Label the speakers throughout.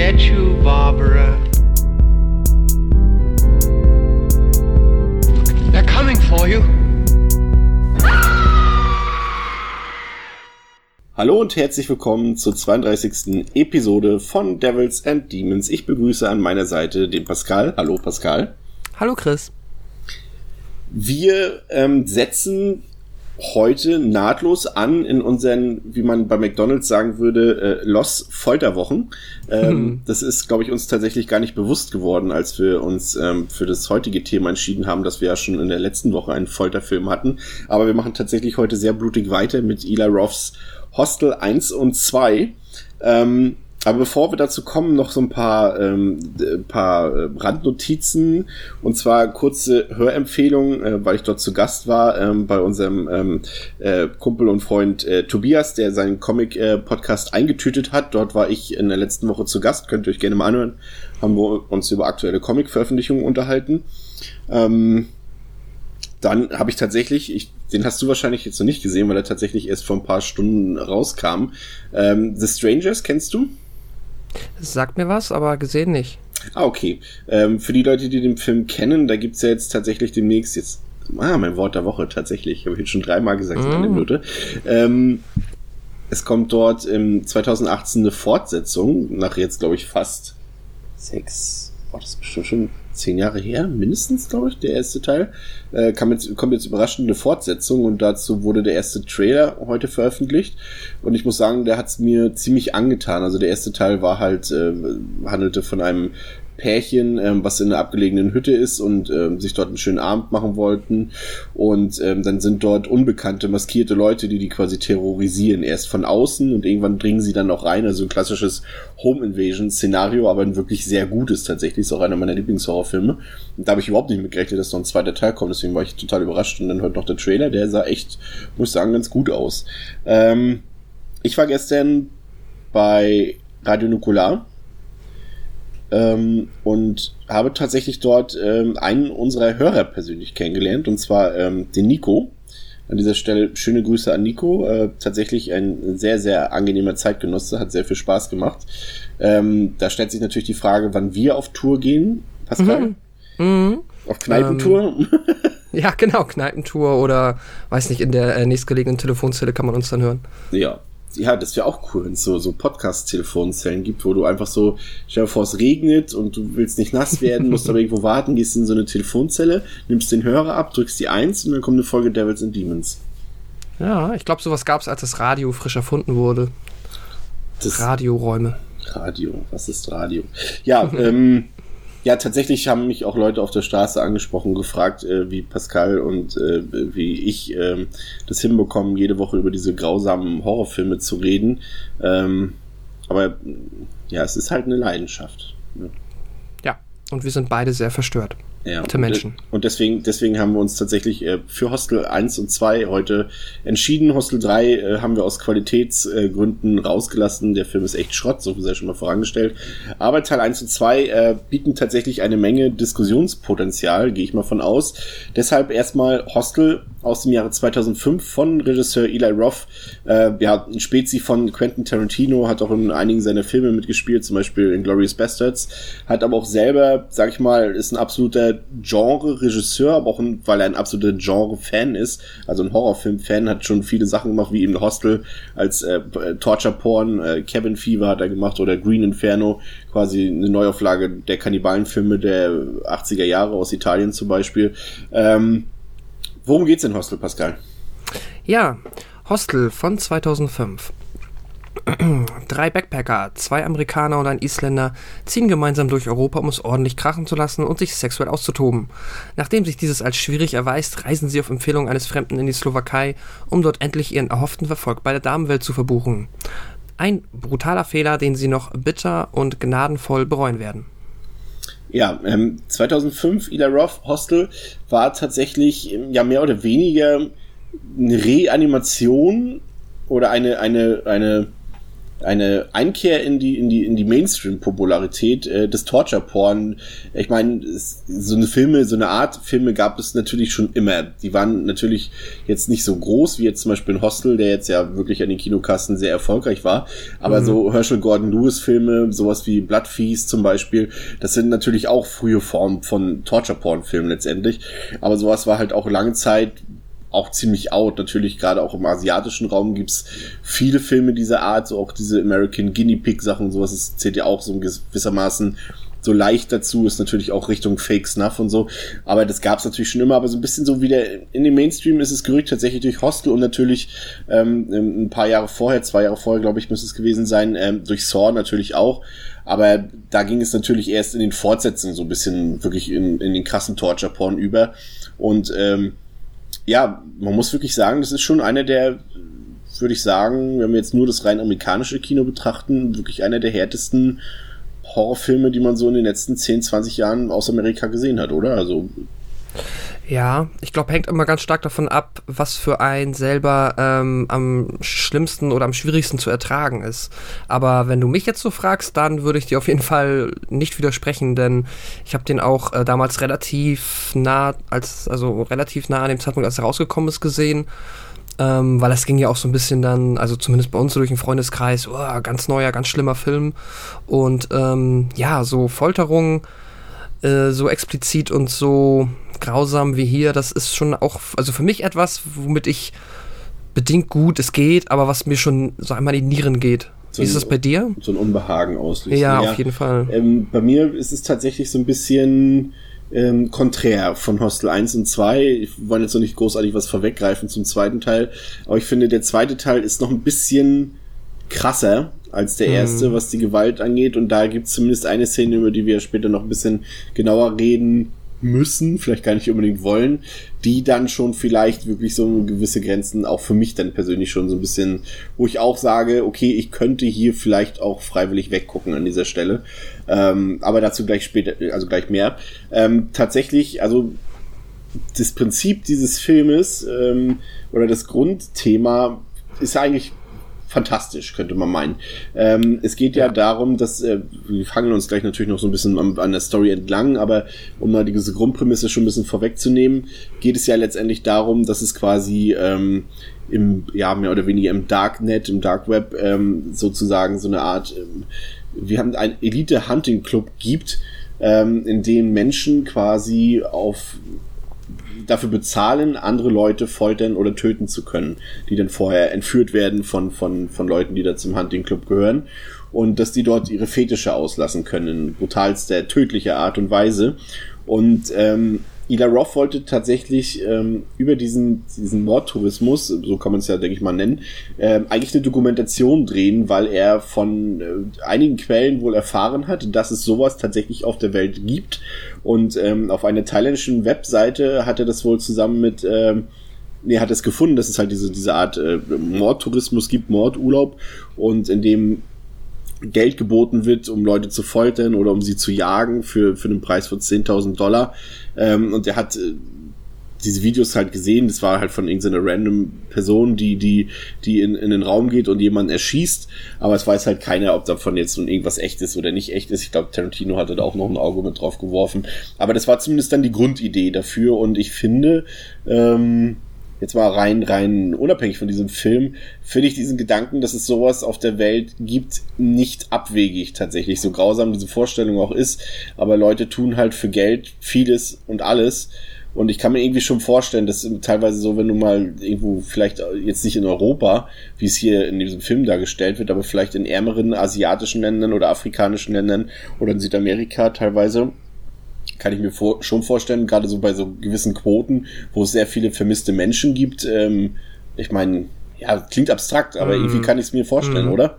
Speaker 1: get you, Barbara. They're coming for you.
Speaker 2: Hallo und herzlich willkommen zur 32. Episode von Devils and Demons. Ich begrüße an meiner Seite den Pascal. Hallo Pascal.
Speaker 3: Hallo Chris.
Speaker 2: Wir ähm, setzen heute nahtlos an in unseren, wie man bei McDonalds sagen würde, äh, Loss Folterwochen. Ähm, hm. Das ist, glaube ich, uns tatsächlich gar nicht bewusst geworden, als wir uns ähm, für das heutige Thema entschieden haben, dass wir ja schon in der letzten Woche einen Folterfilm hatten. Aber wir machen tatsächlich heute sehr blutig weiter mit Eli Roths Hostel 1 und 2. Ähm, aber bevor wir dazu kommen, noch so ein paar, ähm, paar äh, Randnotizen und zwar kurze Hörempfehlungen, äh, weil ich dort zu Gast war ähm, bei unserem ähm, äh, Kumpel und Freund äh, Tobias, der seinen Comic-Podcast äh, eingetütet hat. Dort war ich in der letzten Woche zu Gast, könnt ihr euch gerne mal anhören. Haben wir uns über aktuelle Comic-Veröffentlichungen unterhalten. Ähm, dann habe ich tatsächlich, ich, den hast du wahrscheinlich jetzt noch nicht gesehen, weil er tatsächlich erst vor ein paar Stunden rauskam. Ähm, The Strangers kennst du?
Speaker 3: Sagt mir was, aber gesehen nicht.
Speaker 2: Ah, okay. Ähm, für die Leute, die den Film kennen, da gibt's ja jetzt tatsächlich demnächst jetzt. Ah, mein Wort der Woche, tatsächlich. Habe ich jetzt schon dreimal gesagt mm. in einer. Minute. Ähm, es kommt dort im 2018 eine Fortsetzung, nach jetzt, glaube ich, fast sechs, oh, das ist bestimmt schon zehn Jahre her, mindestens, glaube ich, der erste Teil. Äh, kam jetzt, kommt jetzt überraschend eine Fortsetzung und dazu wurde der erste Trailer heute veröffentlicht. Und ich muss sagen, der hat es mir ziemlich angetan. Also der erste Teil war halt, äh, handelte von einem Pärchen, ähm, was in einer abgelegenen Hütte ist und ähm, sich dort einen schönen Abend machen wollten. Und ähm, dann sind dort unbekannte, maskierte Leute, die die quasi terrorisieren. Erst von außen und irgendwann dringen sie dann auch rein. Also ein klassisches Home Invasion-Szenario, aber ein wirklich sehr gutes tatsächlich. Ist auch einer meiner Lieblingshorrorfilme. Und da habe ich überhaupt nicht mit gerechnet, dass noch ein zweiter Teil kommt. Deswegen war ich total überrascht. Und dann heute noch der Trailer, der sah echt, muss ich sagen, ganz gut aus. Ähm, ich war gestern bei Radio Nukular ähm, und habe tatsächlich dort ähm, einen unserer Hörer persönlich kennengelernt, und zwar ähm, den Nico. An dieser Stelle schöne Grüße an Nico. Äh, tatsächlich ein sehr, sehr angenehmer Zeitgenosse, hat sehr viel Spaß gemacht. Ähm, da stellt sich natürlich die Frage, wann wir auf Tour gehen, Pascal. Mhm. Mhm. Auf Kneipentour? Ähm,
Speaker 3: ja, genau, Kneipentour oder weiß nicht, in der äh, nächstgelegenen Telefonzelle kann man uns dann hören.
Speaker 2: Ja, ja, das wäre auch cool, wenn es so, so Podcast-Telefonzellen gibt, wo du einfach so, stell dir vor, es regnet und du willst nicht nass werden, musst aber irgendwo warten, gehst in so eine Telefonzelle, nimmst den Hörer ab, drückst die Eins und dann kommt eine Folge Devils and Demons.
Speaker 3: Ja, ich glaube, sowas gab es, als das Radio frisch erfunden wurde. Das Radioräume.
Speaker 2: Radio, was ist Radio? Ja, ähm, ja, tatsächlich haben mich auch Leute auf der Straße angesprochen, gefragt, äh, wie Pascal und äh, wie ich äh, das hinbekommen, jede Woche über diese grausamen Horrorfilme zu reden. Ähm, aber ja, es ist halt eine Leidenschaft.
Speaker 3: Ne? Ja, und wir sind beide sehr verstört. Ja, Menschen.
Speaker 2: Und deswegen, deswegen haben wir uns tatsächlich äh, für Hostel 1 und 2 heute entschieden. Hostel 3 äh, haben wir aus Qualitätsgründen äh, rausgelassen. Der Film ist echt Schrott, so viel sei schon mal vorangestellt. Aber Teil 1 und 2 äh, bieten tatsächlich eine Menge Diskussionspotenzial, gehe ich mal von aus. Deshalb erstmal Hostel aus dem Jahre 2005 von Regisseur Eli Roth. Ja, ein Spezi von Quentin Tarantino, hat auch in einigen seiner Filme mitgespielt, zum Beispiel in Glorious Bastards. Hat aber auch selber, sag ich mal, ist ein absoluter Genre-Regisseur, aber auch ein, weil er ein absoluter Genre-Fan ist, also ein Horrorfilm-Fan, hat schon viele Sachen gemacht, wie eben Hostel als äh, Torture-Porn, äh, Cabin Fever hat er gemacht oder Green Inferno, quasi eine Neuauflage der Kannibalenfilme der 80er Jahre aus Italien zum Beispiel. Ähm, Worum geht's in Hostel, Pascal?
Speaker 3: Ja, Hostel von 2005. Drei Backpacker, zwei Amerikaner und ein Isländer ziehen gemeinsam durch Europa, um es ordentlich krachen zu lassen und sich sexuell auszutoben. Nachdem sich dieses als schwierig erweist, reisen sie auf Empfehlung eines Fremden in die Slowakei, um dort endlich ihren erhofften Verfolg bei der Damenwelt zu verbuchen. Ein brutaler Fehler, den sie noch bitter und gnadenvoll bereuen werden.
Speaker 2: Ja, ähm, 2005 Ida Roth Hostel war tatsächlich ähm, ja mehr oder weniger eine Reanimation oder eine eine eine eine Einkehr in die, in die, in die Mainstream-Popularität äh, des Torture-Porn. Ich meine, so eine Filme, so eine Art Filme gab es natürlich schon immer. Die waren natürlich jetzt nicht so groß wie jetzt zum Beispiel ein Hostel, der jetzt ja wirklich an den Kinokassen sehr erfolgreich war. Aber mhm. so Herschel Gordon Lewis-Filme, sowas wie Blood Feast zum Beispiel, das sind natürlich auch frühe Formen von Torture-Porn-Filmen letztendlich. Aber sowas war halt auch lange Zeit auch ziemlich out. Natürlich, gerade auch im asiatischen Raum gibt's viele Filme dieser Art, so auch diese American Guinea Pig Sachen, sowas das zählt ja auch so gewissermaßen so leicht dazu, ist natürlich auch Richtung Fake Snuff und so. Aber das gab's natürlich schon immer, aber so ein bisschen so wieder in dem Mainstream ist es gerückt tatsächlich durch Hostel und natürlich ähm, ein paar Jahre vorher, zwei Jahre vorher, glaube ich, müsste es gewesen sein, ähm, durch Saw natürlich auch. Aber da ging es natürlich erst in den Fortsetzungen so ein bisschen wirklich in, in den krassen Torture-Porn über. Und ähm, ja, man muss wirklich sagen, das ist schon einer der, würde ich sagen, wenn wir jetzt nur das rein amerikanische Kino betrachten, wirklich einer der härtesten Horrorfilme, die man so in den letzten 10, 20 Jahren aus Amerika gesehen hat, oder? Also
Speaker 3: ja, ich glaube, hängt immer ganz stark davon ab, was für einen selber ähm, am schlimmsten oder am schwierigsten zu ertragen ist. Aber wenn du mich jetzt so fragst, dann würde ich dir auf jeden Fall nicht widersprechen, denn ich habe den auch äh, damals relativ nah, als also relativ nah an dem Zeitpunkt, als er rausgekommen ist, gesehen. Ähm, weil es ging ja auch so ein bisschen dann, also zumindest bei uns so durch den Freundeskreis, oh, ganz neuer, ganz schlimmer Film. Und ähm, ja, so Folterungen, äh, so explizit und so grausam wie hier, das ist schon auch, also für mich etwas, womit ich bedingt gut es geht, aber was mir schon so einmal in die Nieren geht.
Speaker 2: So
Speaker 3: wie ist das bei dir?
Speaker 2: So ein Unbehagen auslöst.
Speaker 3: Ja, ja, auf jeden Fall.
Speaker 2: Ähm, bei mir ist es tatsächlich so ein bisschen ähm, konträr von Hostel 1 und 2. Ich wollte jetzt noch nicht großartig was vorweggreifen zum zweiten Teil, aber ich finde, der zweite Teil ist noch ein bisschen krasser als der erste, hm. was die Gewalt angeht. Und da gibt es zumindest eine Szene, über die wir später noch ein bisschen genauer reden, müssen, vielleicht gar nicht unbedingt wollen, die dann schon vielleicht wirklich so gewisse Grenzen auch für mich dann persönlich schon so ein bisschen, wo ich auch sage, okay, ich könnte hier vielleicht auch freiwillig weggucken an dieser Stelle. Ähm, aber dazu gleich später, also gleich mehr. Ähm, tatsächlich, also das Prinzip dieses Filmes ähm, oder das Grundthema ist eigentlich fantastisch, könnte man meinen. Ähm, es geht ja, ja, darum, dass äh, wir fangen uns gleich natürlich noch so ein bisschen an, an, der Story entlang, aber um mal diese Grundprämisse schon ein bisschen vorwegzunehmen, geht es ja letztendlich darum, dass es quasi ähm, im, ja, mehr oder weniger im Darknet, im Dark Web ähm, sozusagen so eine Art, ähm, wir haben einen Elite-Hunting-Club gibt, ähm, in dem Menschen quasi auf dafür bezahlen, andere Leute foltern oder töten zu können, die dann vorher entführt werden von, von, von Leuten, die da zum Hunting Club gehören. Und dass die dort ihre Fetische auslassen können, in brutalster, tödlicher Art und Weise. Und ähm, Ila Roth wollte tatsächlich ähm, über diesen, diesen Mordtourismus, so kann man es ja, denke ich mal, nennen, ähm, eigentlich eine Dokumentation drehen, weil er von äh, einigen Quellen wohl erfahren hat, dass es sowas tatsächlich auf der Welt gibt. Und ähm, auf einer thailändischen Webseite hat er das wohl zusammen mit ähm, nee, hat es gefunden, dass es halt diese, diese Art äh, Mordtourismus gibt, Mordurlaub und in dem Geld geboten wird, um Leute zu foltern oder um sie zu jagen für, für einen Preis von 10.000 Dollar. Ähm, und er hat äh, diese Videos halt gesehen, das war halt von irgendeiner random Person, die, die, die in, in den Raum geht und jemanden erschießt, aber es weiß halt keiner, ob davon jetzt nun irgendwas echt ist oder nicht echt ist. Ich glaube, Tarantino hatte da auch noch ein Auge mit drauf geworfen. Aber das war zumindest dann die Grundidee dafür und ich finde, ähm, jetzt mal rein, rein unabhängig von diesem Film, finde ich diesen Gedanken, dass es sowas auf der Welt gibt, nicht abwegig tatsächlich. So grausam diese Vorstellung auch ist. Aber Leute tun halt für Geld vieles und alles. Und ich kann mir irgendwie schon vorstellen, dass teilweise so, wenn du mal irgendwo, vielleicht jetzt nicht in Europa, wie es hier in diesem Film dargestellt wird, aber vielleicht in ärmeren asiatischen Ländern oder afrikanischen Ländern oder in Südamerika teilweise, kann ich mir vor, schon vorstellen, gerade so bei so gewissen Quoten, wo es sehr viele vermisste Menschen gibt. Ähm, ich meine, ja, klingt abstrakt, aber mm. irgendwie kann ich es mir vorstellen, mm. oder?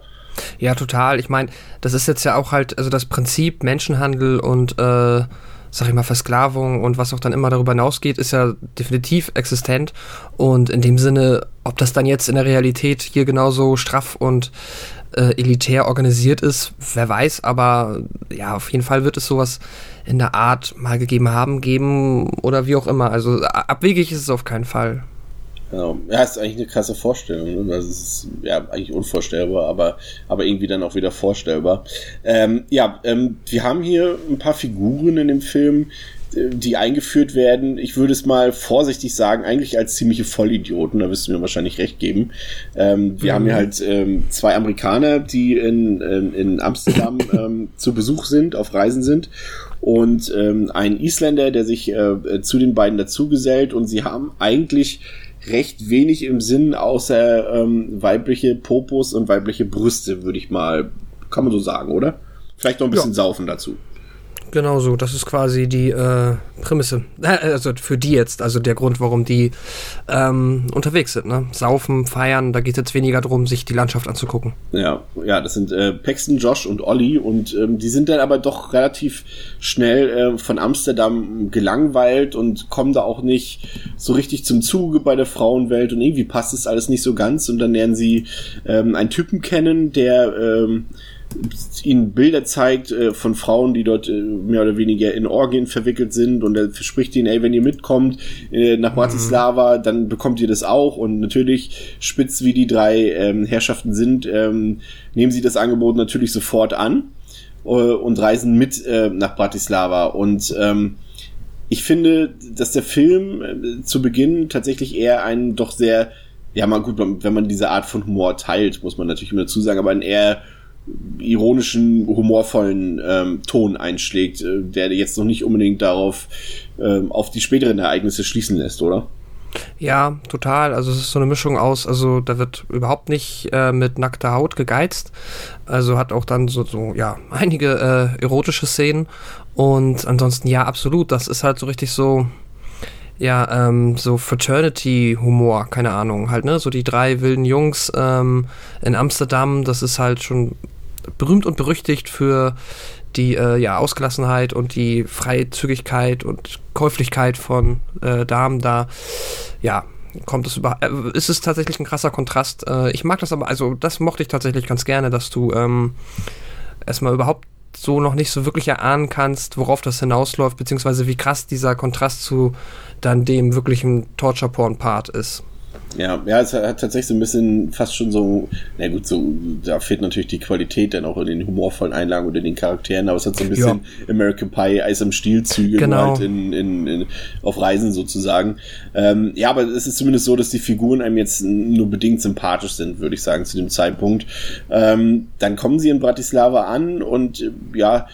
Speaker 3: Ja, total. Ich meine, das ist jetzt ja auch halt, also das Prinzip Menschenhandel und äh, sag ich mal, Versklavung und was auch dann immer darüber hinausgeht, ist ja definitiv existent. Und in dem Sinne, ob das dann jetzt in der Realität hier genauso straff und äh, elitär organisiert ist, wer weiß, aber ja, auf jeden Fall wird es sowas in der Art mal gegeben haben, geben oder wie auch immer. Also abwegig ist es auf keinen Fall.
Speaker 2: Ja, ja, ist eigentlich eine krasse Vorstellung. Ne? Also es ist ja eigentlich unvorstellbar, aber, aber irgendwie dann auch wieder vorstellbar. Ähm, ja, ähm, wir haben hier ein paar Figuren in dem Film, die eingeführt werden, ich würde es mal vorsichtig sagen, eigentlich als ziemliche Vollidioten, da wirst du mir wahrscheinlich recht geben. Ähm, wir mhm. haben hier halt ähm, zwei Amerikaner, die in, in, in Amsterdam ähm, zu Besuch sind, auf Reisen sind und ähm, ein Isländer, der sich äh, zu den beiden dazugesellt und sie haben eigentlich recht wenig im Sinn, außer ähm, weibliche Popos und weibliche Brüste, würde ich mal, kann man so sagen, oder? Vielleicht noch ein bisschen ja. Saufen dazu.
Speaker 3: Genau so, das ist quasi die äh, Prämisse. Also für die jetzt, also der Grund, warum die ähm, unterwegs sind. Ne? Saufen, feiern, da geht es jetzt weniger darum, sich die Landschaft anzugucken.
Speaker 2: Ja, ja, das sind äh, Paxton, Josh und Olli und ähm, die sind dann aber doch relativ schnell äh, von Amsterdam gelangweilt und kommen da auch nicht so richtig zum Zuge bei der Frauenwelt und irgendwie passt es alles nicht so ganz und dann lernen sie ähm, einen Typen kennen, der ähm, ihnen Bilder zeigt äh, von Frauen, die dort äh, mehr oder weniger in Orgien verwickelt sind und er verspricht ihnen, ey, wenn ihr mitkommt äh, nach Bratislava, mhm. dann bekommt ihr das auch und natürlich spitz wie die drei ähm, Herrschaften sind, ähm, nehmen sie das Angebot natürlich sofort an äh, und reisen mit äh, nach Bratislava und ähm, ich finde, dass der Film äh, zu Beginn tatsächlich eher einen doch sehr, ja mal gut, wenn man diese Art von Humor teilt, muss man natürlich immer dazu sagen, aber einen eher ironischen, humorvollen ähm, Ton einschlägt, äh, der jetzt noch nicht unbedingt darauf ähm, auf die späteren Ereignisse schließen lässt, oder?
Speaker 3: Ja, total. Also es ist so eine Mischung aus, also da wird überhaupt nicht äh, mit nackter Haut gegeizt. Also hat auch dann so, so ja, einige äh, erotische Szenen. Und ansonsten, ja, absolut. Das ist halt so richtig so, ja, ähm, so Fraternity-Humor, keine Ahnung, halt, ne? So die drei wilden Jungs ähm, in Amsterdam, das ist halt schon berühmt und berüchtigt für die äh, ja, Ausgelassenheit und die Freizügigkeit und Käuflichkeit von äh, Damen da. Ja, kommt es über. Äh, ist es tatsächlich ein krasser Kontrast. Äh, ich mag das aber, also das mochte ich tatsächlich ganz gerne, dass du ähm, erstmal überhaupt so noch nicht so wirklich erahnen kannst, worauf das hinausläuft, beziehungsweise wie krass dieser Kontrast zu dann dem wirklichen Torture-Porn-Part ist.
Speaker 2: Ja, ja, es hat tatsächlich so ein bisschen fast schon so, na gut, so, da fehlt natürlich die Qualität dann auch in den humorvollen Einlagen oder den Charakteren, aber es hat so ein bisschen ja. American Pie, Eis am Stiel Züge genau. halt in, in, in, auf Reisen sozusagen. Ähm, ja, aber es ist zumindest so, dass die Figuren einem jetzt nur bedingt sympathisch sind, würde ich sagen, zu dem Zeitpunkt. Ähm, dann kommen sie in Bratislava an und ja,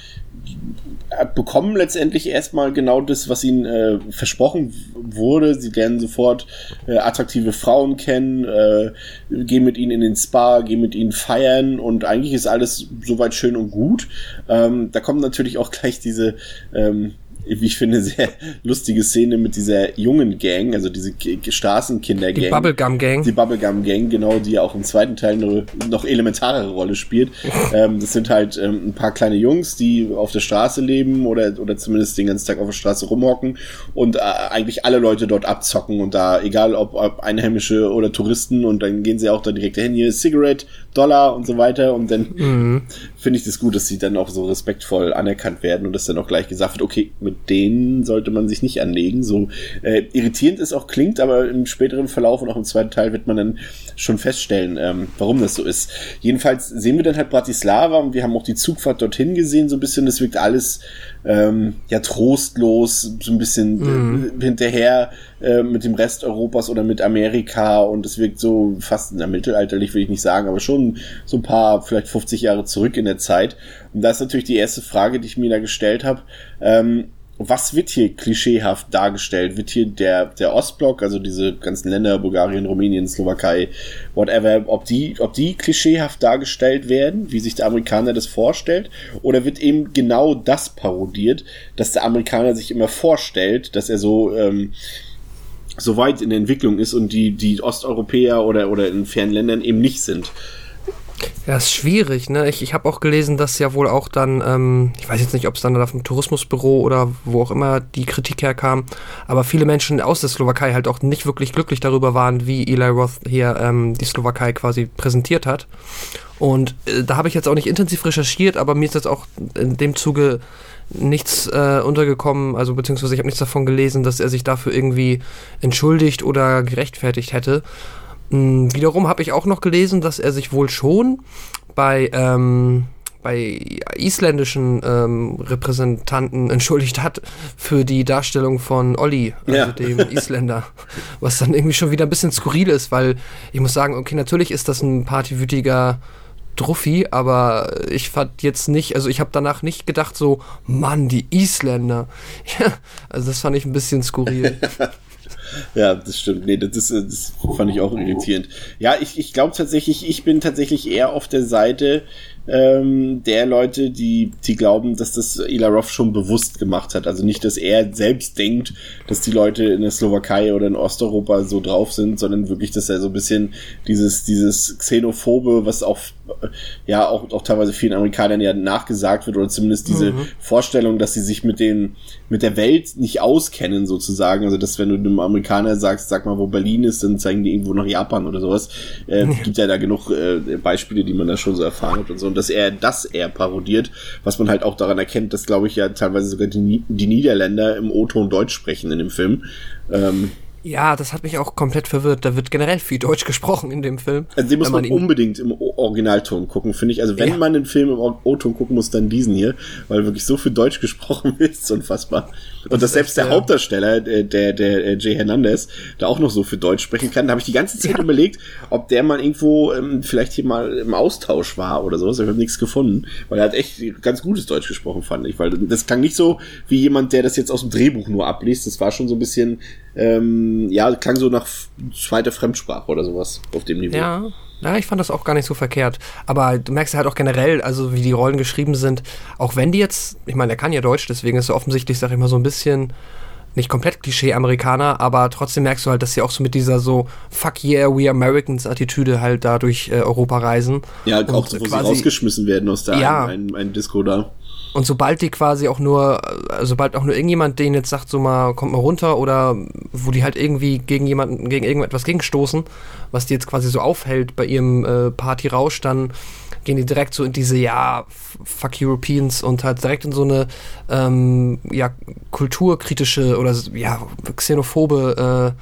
Speaker 2: bekommen letztendlich erstmal genau das, was ihnen äh, versprochen wurde. Sie lernen sofort äh, attraktive Frauen kennen, äh, gehen mit ihnen in den Spa, gehen mit ihnen feiern und eigentlich ist alles soweit schön und gut. Ähm, da kommt natürlich auch gleich diese ähm, wie ich finde, sehr lustige Szene mit dieser jungen Gang, also diese Straßenkinder-Gang.
Speaker 3: Die Bubblegum-Gang.
Speaker 2: Die Bubblegum-Gang, genau, die ja auch im zweiten Teil eine noch elementarere Rolle spielt. ähm, das sind halt ähm, ein paar kleine Jungs, die auf der Straße leben oder, oder zumindest den ganzen Tag auf der Straße rumhocken und äh, eigentlich alle Leute dort abzocken und da, egal ob, ob Einheimische oder Touristen und dann gehen sie auch da direkt hin, hier Cigarette, Dollar und so weiter und dann mhm. finde ich das gut, dass sie dann auch so respektvoll anerkannt werden und dass dann auch gleich gesagt wird, okay, mit denen sollte man sich nicht anlegen. So äh, irritierend es auch klingt, aber im späteren Verlauf und auch im zweiten Teil wird man dann schon feststellen, ähm, warum das so ist. Jedenfalls sehen wir dann halt Bratislava und wir haben auch die Zugfahrt dorthin gesehen, so ein bisschen. Das wirkt alles ähm, ja trostlos, so ein bisschen mhm. äh, hinterher äh, mit dem Rest Europas oder mit Amerika und es wirkt so fast na, mittelalterlich, will ich nicht sagen, aber schon so ein paar, vielleicht 50 Jahre zurück in der Zeit. Und da ist natürlich die erste Frage, die ich mir da gestellt habe. Ähm, was wird hier klischeehaft dargestellt? Wird hier der, der Ostblock, also diese ganzen Länder, Bulgarien, Rumänien, Slowakei, whatever, ob die, ob die klischeehaft dargestellt werden, wie sich der Amerikaner das vorstellt? Oder wird eben genau das parodiert, dass der Amerikaner sich immer vorstellt, dass er so, ähm, so weit in der Entwicklung ist und die, die Osteuropäer oder, oder in fernen Ländern eben nicht sind?
Speaker 3: Ja, ist schwierig, ne? Ich, ich habe auch gelesen, dass ja wohl auch dann, ähm, ich weiß jetzt nicht, ob es dann auf dem Tourismusbüro oder wo auch immer die Kritik herkam, aber viele Menschen aus der Slowakei halt auch nicht wirklich glücklich darüber waren, wie Eli Roth hier ähm, die Slowakei quasi präsentiert hat. Und äh, da habe ich jetzt auch nicht intensiv recherchiert, aber mir ist jetzt auch in dem Zuge nichts äh, untergekommen, also beziehungsweise ich habe nichts davon gelesen, dass er sich dafür irgendwie entschuldigt oder gerechtfertigt hätte. Hm, wiederum habe ich auch noch gelesen, dass er sich wohl schon bei ähm, bei isländischen ähm, Repräsentanten entschuldigt hat für die Darstellung von Olli, also
Speaker 2: Ja.
Speaker 3: dem Isländer. Was dann irgendwie schon wieder ein bisschen skurril ist, weil ich muss sagen, okay, natürlich ist das ein partywütiger Druffi, aber ich fand jetzt nicht, also ich habe danach nicht gedacht so, Mann, die Isländer. Ja, also das fand ich ein bisschen skurril.
Speaker 2: Ja, das stimmt. Nee, das, ist, das fand ich auch irritierend. Ja, ich, ich glaube tatsächlich, ich bin tatsächlich eher auf der Seite ähm, der Leute, die, die glauben, dass das Ila Roth schon bewusst gemacht hat. Also nicht, dass er selbst denkt, dass die Leute in der Slowakei oder in Osteuropa so drauf sind, sondern wirklich, dass er so ein bisschen dieses, dieses Xenophobe, was äh, ja, auch, auch teilweise vielen Amerikanern ja nachgesagt wird, oder zumindest diese Vorstellung, dass sie sich mit den, mit der Welt nicht auskennen, sozusagen. Also, dass wenn du einem Amerikaner sagst, sag mal, wo Berlin ist, dann zeigen die irgendwo nach Japan oder sowas. Äh, Gibt ja da genug äh, Beispiele, die man da schon so erfahren hat und so. Und dass er das eher parodiert, was man halt auch daran erkennt, dass, glaube ich, ja teilweise sogar die, die Niederländer im O-Ton Deutsch sprechen in dem Film. Ähm,
Speaker 3: Ja, das hat mich auch komplett verwirrt. Da wird generell viel Deutsch gesprochen in dem Film.
Speaker 2: also den muss man,
Speaker 3: ihn-
Speaker 2: unbedingt im Originalton gucken, finde ich. Also wenn
Speaker 3: Ja.
Speaker 2: man den Film im O-Ton gucken muss, dann diesen hier, weil wirklich so viel Deutsch gesprochen wird, ist unfassbar. Und dass
Speaker 3: ist
Speaker 2: selbst der
Speaker 3: ja.
Speaker 2: Hauptdarsteller, der, der, der äh, Jay Hernandez, da auch noch so viel Deutsch sprechen kann, da habe ich die ganze Zeit überlegt, ob der mal irgendwo ähm, vielleicht hier mal im Austausch war oder sowas. Ich habe nichts gefunden, weil er hat echt ganz gutes Deutsch gesprochen, fand ich. Weil das klang nicht so wie jemand, der das jetzt aus dem Drehbuch nur abliest. Das war schon so ein bisschen, ähm, ja, klang so nach zweiter Fremdsprache oder sowas auf dem Niveau.
Speaker 3: Ja, ja, ich fand das auch gar nicht so verkehrt. Aber du merkst ja halt auch generell, also wie die Rollen geschrieben sind, auch wenn die jetzt, ich meine, der kann ja Deutsch, deswegen ist er offensichtlich, sag ich mal, so ein bisschen nicht komplett Klischee-Amerikaner, aber trotzdem merkst du halt, dass sie auch so mit dieser so Fuck yeah, we Americans-Attitüde halt da durch äh, Europa reisen.
Speaker 2: Ja, auch so, wo sie
Speaker 3: quasi-
Speaker 2: rausgeschmissen werden aus der
Speaker 3: Ja.
Speaker 2: einen, einen, einen Disco da.
Speaker 3: Und sobald die quasi auch nur, äh, sobald auch nur irgendjemand denen jetzt sagt, so mal, kommt mal runter oder wo die halt irgendwie gegen jemanden, gegen irgendetwas gegenstoßen, was die jetzt quasi so aufhält bei ihrem äh, Partyrausch, dann gehen die direkt so in diese, ja, fuck Europeans und halt direkt in so eine, ähm, ja, kulturkritische oder, ja, xenophobe äh,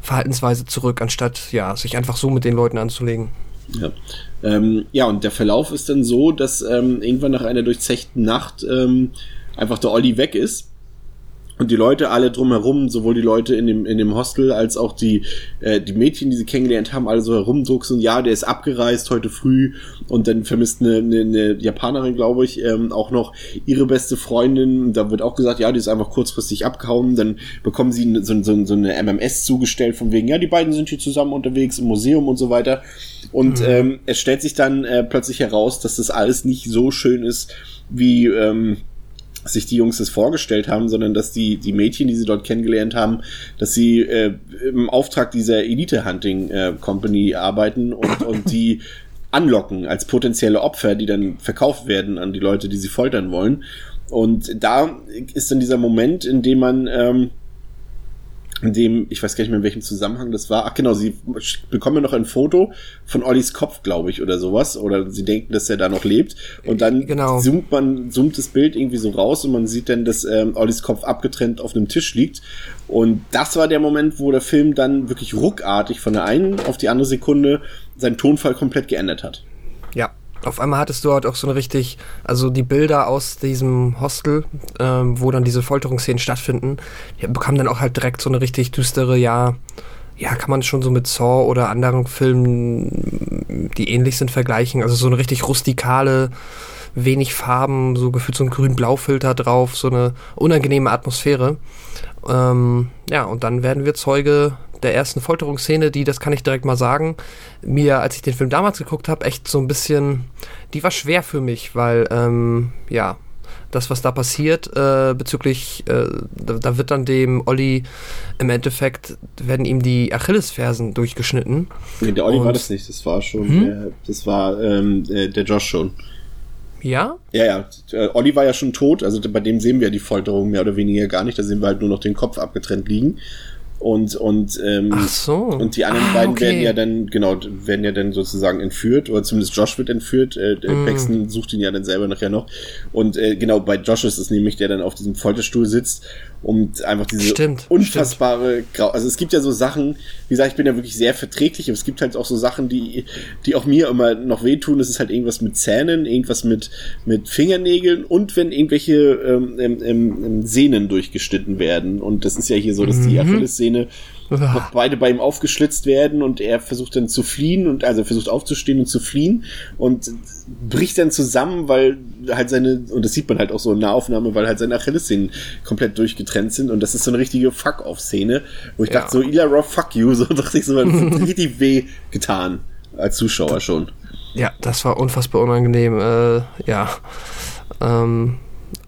Speaker 3: Verhaltensweise zurück, anstatt, ja, sich einfach so mit den Leuten anzulegen.
Speaker 2: Ja. Ähm, ja, und der Verlauf ist dann so, dass ähm, irgendwann nach einer durchzechten Nacht ähm, einfach der Olli weg ist. Und die Leute alle drumherum, sowohl die Leute in dem, in dem Hostel als auch die, äh, die Mädchen, die sie kennengelernt haben, alle so herumdrucksen, ja, der ist abgereist heute früh und dann vermisst eine, eine, eine Japanerin, glaube ich, ähm, auch noch ihre beste Freundin. Da wird auch gesagt, ja, die ist einfach kurzfristig abgehauen. Dann bekommen sie so, so, so eine MMS zugestellt von wegen, ja, die beiden sind hier zusammen unterwegs im Museum und so weiter. Und ähm, es stellt sich dann äh, plötzlich heraus, dass das alles nicht so schön ist, wie ähm, sich die Jungs das vorgestellt haben, sondern dass die, die Mädchen, die sie dort kennengelernt haben, dass sie äh, im Auftrag dieser Elite Hunting äh, arbeiten und, und die anlocken als potenzielle Opfer, die dann verkauft werden an die Leute, die sie foltern wollen. Und da ist dann dieser Moment, in dem man ähm, in dem, ich weiß gar nicht mehr in welchem Zusammenhang das war. Ach genau, sie bekommen ja noch ein Foto von Ollis Kopf, glaube ich, oder sowas. Oder sie denken, dass er da noch lebt. Und dann
Speaker 3: Genau.
Speaker 2: zoomt man, zoomt das Bild irgendwie so raus und man sieht dann, dass ähm, Ollis Kopf abgetrennt auf einem Tisch liegt. Und das war der Moment, wo der Film dann wirklich ruckartig von der einen auf die andere Sekunde seinen Tonfall komplett geändert hat.
Speaker 3: Ja, auf einmal hattest du halt auch so eine richtig, also die Bilder aus diesem Hostel, ähm, wo dann diese Folterungsszenen stattfinden, die bekamen dann auch halt direkt so eine richtig düstere, ja, ja, kann man schon so mit Saw oder anderen Filmen, die ähnlich sind, vergleichen. Also so eine richtig rustikale, wenig Farben, so gefühlt so ein grün-blau-Filter drauf, so eine unangenehme Atmosphäre. Ähm, ja, und dann werden wir Zeuge der ersten Folterungsszene, die, das kann ich direkt mal sagen, mir, als ich den Film damals geguckt habe, echt so ein bisschen, die war schwer für mich, weil, ähm, ja, das, was da passiert, äh, bezüglich, äh, da, da wird dann dem Olli im Endeffekt, werden ihm die Achillesfersen durchgeschnitten.
Speaker 2: Nee, der Olli war
Speaker 3: Und-
Speaker 2: das nicht, das war schon,
Speaker 3: Hm?
Speaker 2: der, das war ähm, äh, der Josh schon.
Speaker 3: Ja?
Speaker 2: Ja, ja. Äh, Olli war ja schon tot, also bei dem sehen wir die Folterung mehr oder weniger gar nicht. Da sehen wir halt nur noch den Kopf abgetrennt liegen. Und und ähm,
Speaker 3: Ach so.
Speaker 2: und die anderen
Speaker 3: Ah,
Speaker 2: beiden
Speaker 3: okay.
Speaker 2: werden ja dann genau werden ja dann sozusagen entführt oder zumindest Josh wird entführt. Äh,
Speaker 3: Mm.
Speaker 2: Paxton sucht ihn ja dann selber nachher noch und äh, genau bei Josh ist es nämlich der dann auf diesem Folterstuhl sitzt und einfach diese
Speaker 3: Stimmt,
Speaker 2: unfassbare Grau also es gibt ja so Sachen wie gesagt ich bin ja wirklich sehr verträglich aber es gibt halt auch so Sachen die die auch mir immer noch wehtun. Das ist halt irgendwas mit Zähnen irgendwas mit mit Fingernägeln und wenn irgendwelche ähm, ähm, ähm, Sehnen durchgeschnitten werden. Und das ist ja hier so dass die Achillessehne
Speaker 3: Uah.
Speaker 2: Beide bei ihm aufgeschlitzt werden und er versucht dann zu fliehen und also er versucht aufzustehen und zu fliehen und bricht dann zusammen, weil halt seine, und das sieht man halt auch so in Nahaufnahme, weil halt seine Achillessehnen komplett durchgetrennt sind und das ist so eine richtige Fuck-Off-Szene, wo ich
Speaker 3: Ja.
Speaker 2: dachte so, Ila Roth, fuck you, so dachte ich so, das hat richtig weh getan. Als Zuschauer schon.
Speaker 3: Ja, das war unfassbar unangenehm. Äh, ja. Ähm,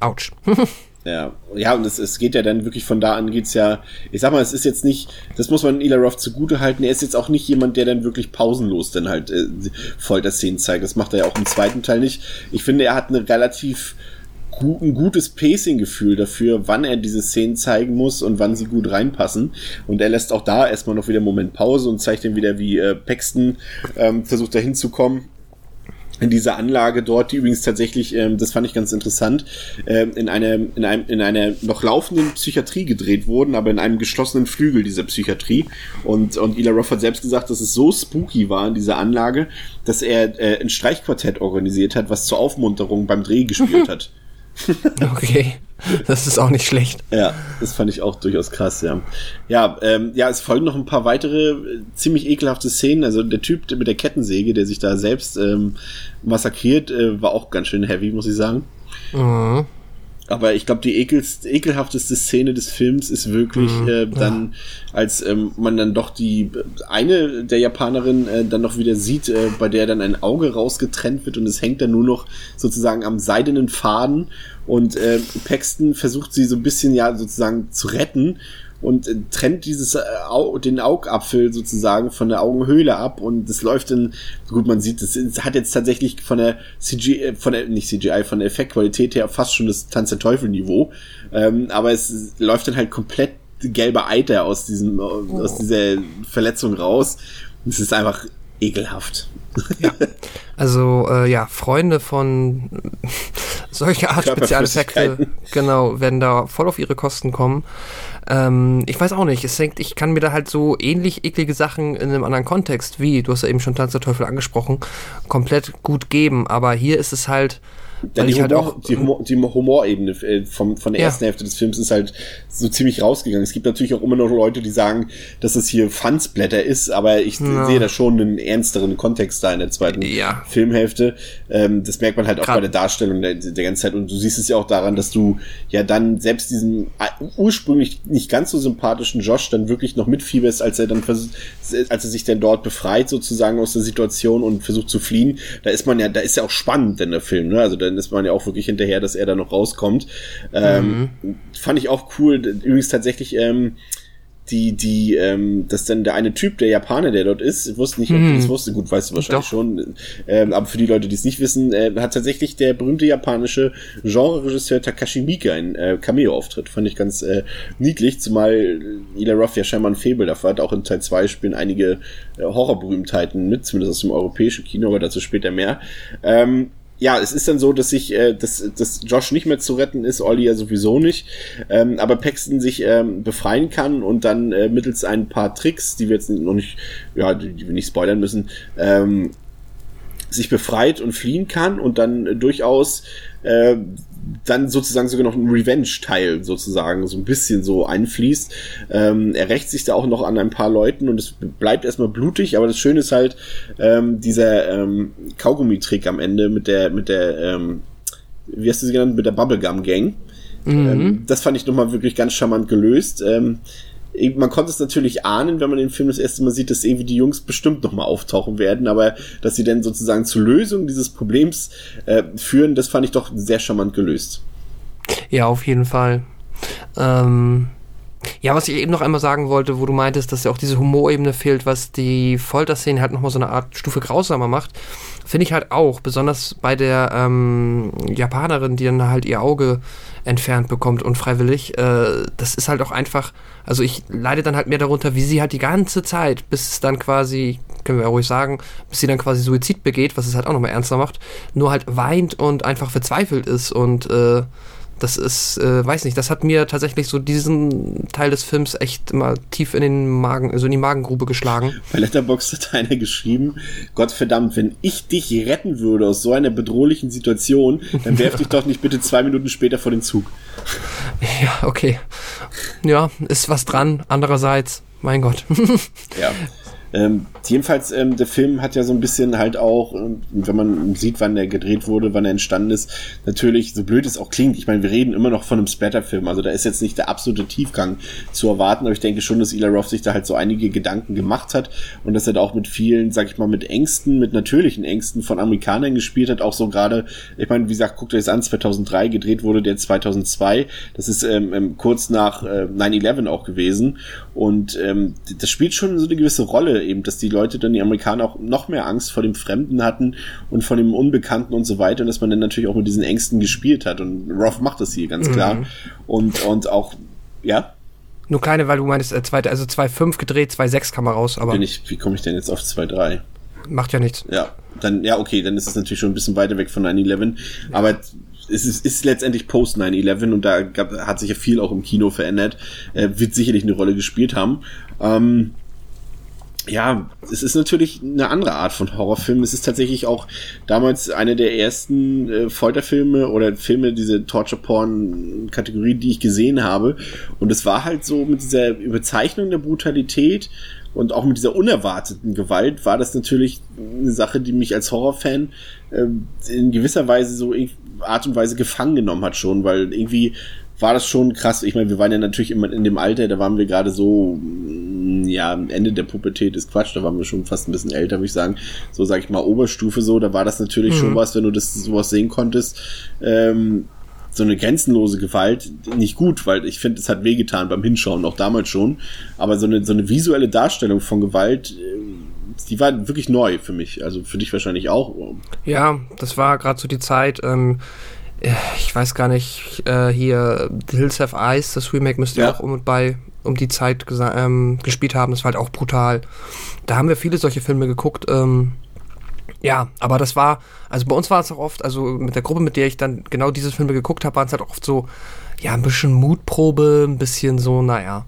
Speaker 3: ouch.
Speaker 2: Ja, ja, und es, es geht ja dann wirklich von da an geht's ja, ich sag mal, es ist jetzt nicht, das muss man Eli Roth zugute halten, er ist jetzt auch nicht jemand, der dann wirklich pausenlos dann halt äh, Folterszenen zeigt. Das macht er ja auch im zweiten Teil nicht. Ich finde, er hat eine relativ ein gutes Pacing-Gefühl dafür, wann er diese Szenen zeigen muss und wann sie gut reinpassen. Und er lässt auch da erstmal noch wieder einen Moment Pause und zeigt dann wieder, wie äh, Paxton ähm, versucht da hinzukommen in dieser Anlage dort, die übrigens tatsächlich, ähm, das fand ich ganz interessant, ähm, in, einer, in, einem, in einer noch laufenden Psychiatrie gedreht wurden, aber in einem geschlossenen Flügel dieser Psychiatrie. Und, und Ila Roth hat selbst gesagt, dass es so spooky war in dieser Anlage, dass er äh, ein Streichquartett organisiert hat, was zur Aufmunterung beim Dreh gespielt hat.
Speaker 3: Okay. Das ist auch nicht schlecht.
Speaker 2: Ja, das fand ich auch durchaus krass, ja. Ja, ähm, ja, es folgen noch ein paar weitere äh, ziemlich ekelhafte Szenen. Also der Typ mit der Kettensäge, der sich da selbst ähm, massakriert, äh, war auch ganz schön heavy, muss ich sagen.
Speaker 3: Mhm.
Speaker 2: Aber ich glaube, die ekelst, ekelhafteste Szene des Films ist wirklich äh, dann, als ähm, man dann doch die eine der Japanerin äh, dann noch wieder sieht, äh, bei der dann ein Auge rausgetrennt wird und es hängt dann nur noch sozusagen am seidenen Faden. Und äh, Paxton versucht sie so ein bisschen ja sozusagen zu retten und äh, trennt dieses äh, Au den Augapfel sozusagen von der Augenhöhle ab und das läuft dann gut man sieht das hat jetzt tatsächlich von der CGI äh, von der nicht CGI von der Effektqualität her fast schon das Tanz der Teufel Niveau. Ähm, aber es läuft dann halt komplett gelber Eiter aus diesem aus dieser Verletzung raus. Und es ist einfach ekelhaft.
Speaker 3: Ja. Also, äh, ja, Freunde von solcher Art Spezialeffekte, genau, werden da voll auf ihre Kosten kommen. Ähm, ich weiß auch nicht, es hängt, ich kann mir da halt so ähnlich eklige Sachen in einem anderen Kontext, wie, du hast ja eben schon Tanz der Teufel angesprochen, komplett gut geben, aber hier ist es halt,
Speaker 2: Dann
Speaker 3: weil
Speaker 2: die,
Speaker 3: halt
Speaker 2: Humor,
Speaker 3: auch,
Speaker 2: die, Humor, die Humorebene äh, vom, von der
Speaker 3: Ja.
Speaker 2: ersten Hälfte des Films ist halt so ziemlich rausgegangen. Es gibt natürlich auch immer noch Leute, die sagen, dass es hier Fansblätter ist, aber ich
Speaker 3: Ja.
Speaker 2: sehe da schon einen ernsteren Kontext da in der zweiten
Speaker 3: Ja.
Speaker 2: Filmhälfte. Ähm, das merkt man halt auch
Speaker 3: Grad-
Speaker 2: bei der Darstellung der, der ganzen Zeit. Und du siehst es ja auch daran, dass du ja dann selbst diesen äh, ursprünglich nicht ganz so sympathischen Josh dann wirklich noch mitfieberst, als er dann versucht, als er sich dann dort befreit sozusagen aus der Situation und versucht zu fliehen. Da ist man ja, da ist ja auch spannend in der Film, ne? Also dann ist man ja auch wirklich hinterher, dass er da noch rauskommt. Ähm, Fand ich auch cool. Übrigens tatsächlich, ähm, die, die, ähm, dass dann der eine Typ, der Japaner, der dort ist, wusste nicht, ob du das wusste, gut, weißt du wahrscheinlich
Speaker 3: Doch.
Speaker 2: schon, ähm, aber für die Leute, die es nicht wissen, äh, hat tatsächlich der berühmte japanische Genre-Regisseur Takashi Miike einen äh, Cameo-Auftritt. Fand ich ganz äh, niedlich, zumal Ila Roth ja scheinbar ein Faible dafür hat. Auch in Teil 2 spielen einige äh, Horrorberühmtheiten mit, zumindest aus dem europäischen Kino, aber dazu später mehr. Ähm, ja, es ist dann so, dass sich, äh, dass, dass Josh nicht mehr zu retten ist, Olli ja sowieso nicht, ähm, aber Paxton sich ähm, befreien kann und dann äh, mittels ein paar Tricks, die wir jetzt noch nicht, ja, die, wir nicht spoilern müssen, ähm, sich befreit und fliehen kann und dann äh, durchaus äh, dann sozusagen sogar noch ein Revenge-Teil sozusagen so ein bisschen so einfließt. Ähm, er rächt sich da auch noch an ein paar Leuten und es bleibt erstmal blutig, aber das Schöne ist halt ähm, dieser ähm, Kaugummi-Trick am Ende mit der, mit der, ähm, wie hast du sie genannt, mit der Bubblegum Gang. Ähm, das fand ich nochmal wirklich ganz charmant gelöst. Ähm, man konnte es natürlich ahnen, wenn man den Film das erste Mal sieht, dass irgendwie die Jungs bestimmt nochmal auftauchen werden, aber dass sie dann sozusagen zur Lösung dieses Problems äh, führen, das fand ich doch sehr charmant gelöst.
Speaker 3: ja, auf jeden Fall. Ähm, Ja, was ich eben noch einmal sagen wollte, wo du meintest, dass ja auch diese Humorebene fehlt, was die Folterszene halt nochmal so eine Art Stufe grausamer macht, finde ich halt auch, besonders bei der ähm, Japanerin, die dann halt ihr Auge entfernt bekommt unfreiwillig. Äh, das ist halt auch einfach, also ich leide dann halt mehr darunter, wie sie halt die ganze Zeit, bis es dann quasi, können wir ja ruhig sagen, bis sie dann quasi Suizid begeht, was es halt auch nochmal ernster macht, nur halt weint und einfach verzweifelt ist und äh, das ist, äh, weiß nicht, das hat mir tatsächlich so diesen Teil des Films echt immer tief in den Magen, also in die Magengrube geschlagen.
Speaker 2: Bei Letterboxd hat einer geschrieben, Gott verdammt, wenn ich dich retten würde aus so einer bedrohlichen Situation, dann werf dich doch nicht bitte zwei Minuten später vor den Zug.
Speaker 3: Ja, okay. Ja, ist was dran. Andererseits, mein Gott.
Speaker 2: ja. Ähm, jedenfalls, ähm, der Film hat ja so ein bisschen halt auch, ähm, wenn man sieht, wann der gedreht wurde, wann er entstanden ist, natürlich, so blöd es auch klingt, ich meine, wir reden immer noch von einem Splatter-Film, also da ist jetzt nicht der absolute Tiefgang zu erwarten, aber ich denke schon, dass Eli Roth sich da halt so einige Gedanken gemacht hat und dass er da auch mit vielen, sag ich mal, mit Ängsten, mit natürlichen Ängsten von Amerikanern gespielt hat, auch so gerade, ich meine, wie gesagt, guckt euch das an, 2003 gedreht wurde der 2002, das ist ähm, ähm, kurz nach äh, 9-11 auch gewesen und ähm, das spielt schon so eine gewisse Rolle eben, dass die Leute dann, die Amerikaner auch noch mehr Angst vor dem Fremden hatten und vor dem Unbekannten und so weiter und dass man dann natürlich auch mit diesen Ängsten gespielt hat und Roth macht das hier ganz mhm. klar und, und auch, ja?
Speaker 3: Nur kleine, weil du meinst, äh, zweite, also 2.5 gedreht, 2.6 kam er raus, aber.
Speaker 2: Bin ich, wie komme ich denn jetzt auf 2.3?
Speaker 3: Macht ja nichts.
Speaker 2: Ja, dann, ja, okay, dann ist es natürlich schon ein bisschen weiter weg von 9-11, ja. aber es ist, ist letztendlich post 9-11 und da gab, hat sich ja viel auch im Kino verändert, äh, wird sicherlich eine Rolle gespielt haben. Ähm, ja, es ist natürlich eine andere Art von Horrorfilm. Es ist tatsächlich auch damals eine der ersten äh, Folterfilme oder Filme, diese Torture-Porn-Kategorie, die ich gesehen habe. Und es war halt so mit dieser Überzeichnung der Brutalität und auch mit dieser unerwarteten Gewalt war das natürlich eine Sache, die mich als Horrorfan äh, in gewisser Weise so Art und Weise gefangen genommen hat schon, weil irgendwie war das schon krass. Ich meine, wir waren ja natürlich immer in dem Alter, da waren wir gerade so, mm, ja, Ende der Pubertät ist Quatsch, da waren wir schon fast ein bisschen älter, würde ich sagen. So sag ich mal, Oberstufe so, da war das natürlich mhm. schon was, wenn du das sowas sehen konntest. Ähm, so eine grenzenlose Gewalt nicht gut, weil ich finde, es hat wehgetan beim Hinschauen, auch damals schon. Aber so eine, so eine visuelle Darstellung von Gewalt, äh, die war wirklich neu für mich. Also für dich wahrscheinlich auch.
Speaker 3: Ja, das war gerade so die Zeit. Ähm, ich weiß gar nicht, äh, hier The Hills Have Eyes, das Remake müsste ja auch um bei um die Zeit ähm, gespielt haben. Das war halt auch brutal. Da haben wir viele solche Filme geguckt. Ähm, ja, aber das war, also bei uns war es auch oft, also mit der Gruppe, mit der ich dann genau diese Filme geguckt habe, waren es halt oft so, ja, ein bisschen Mutprobe, ein bisschen so, naja,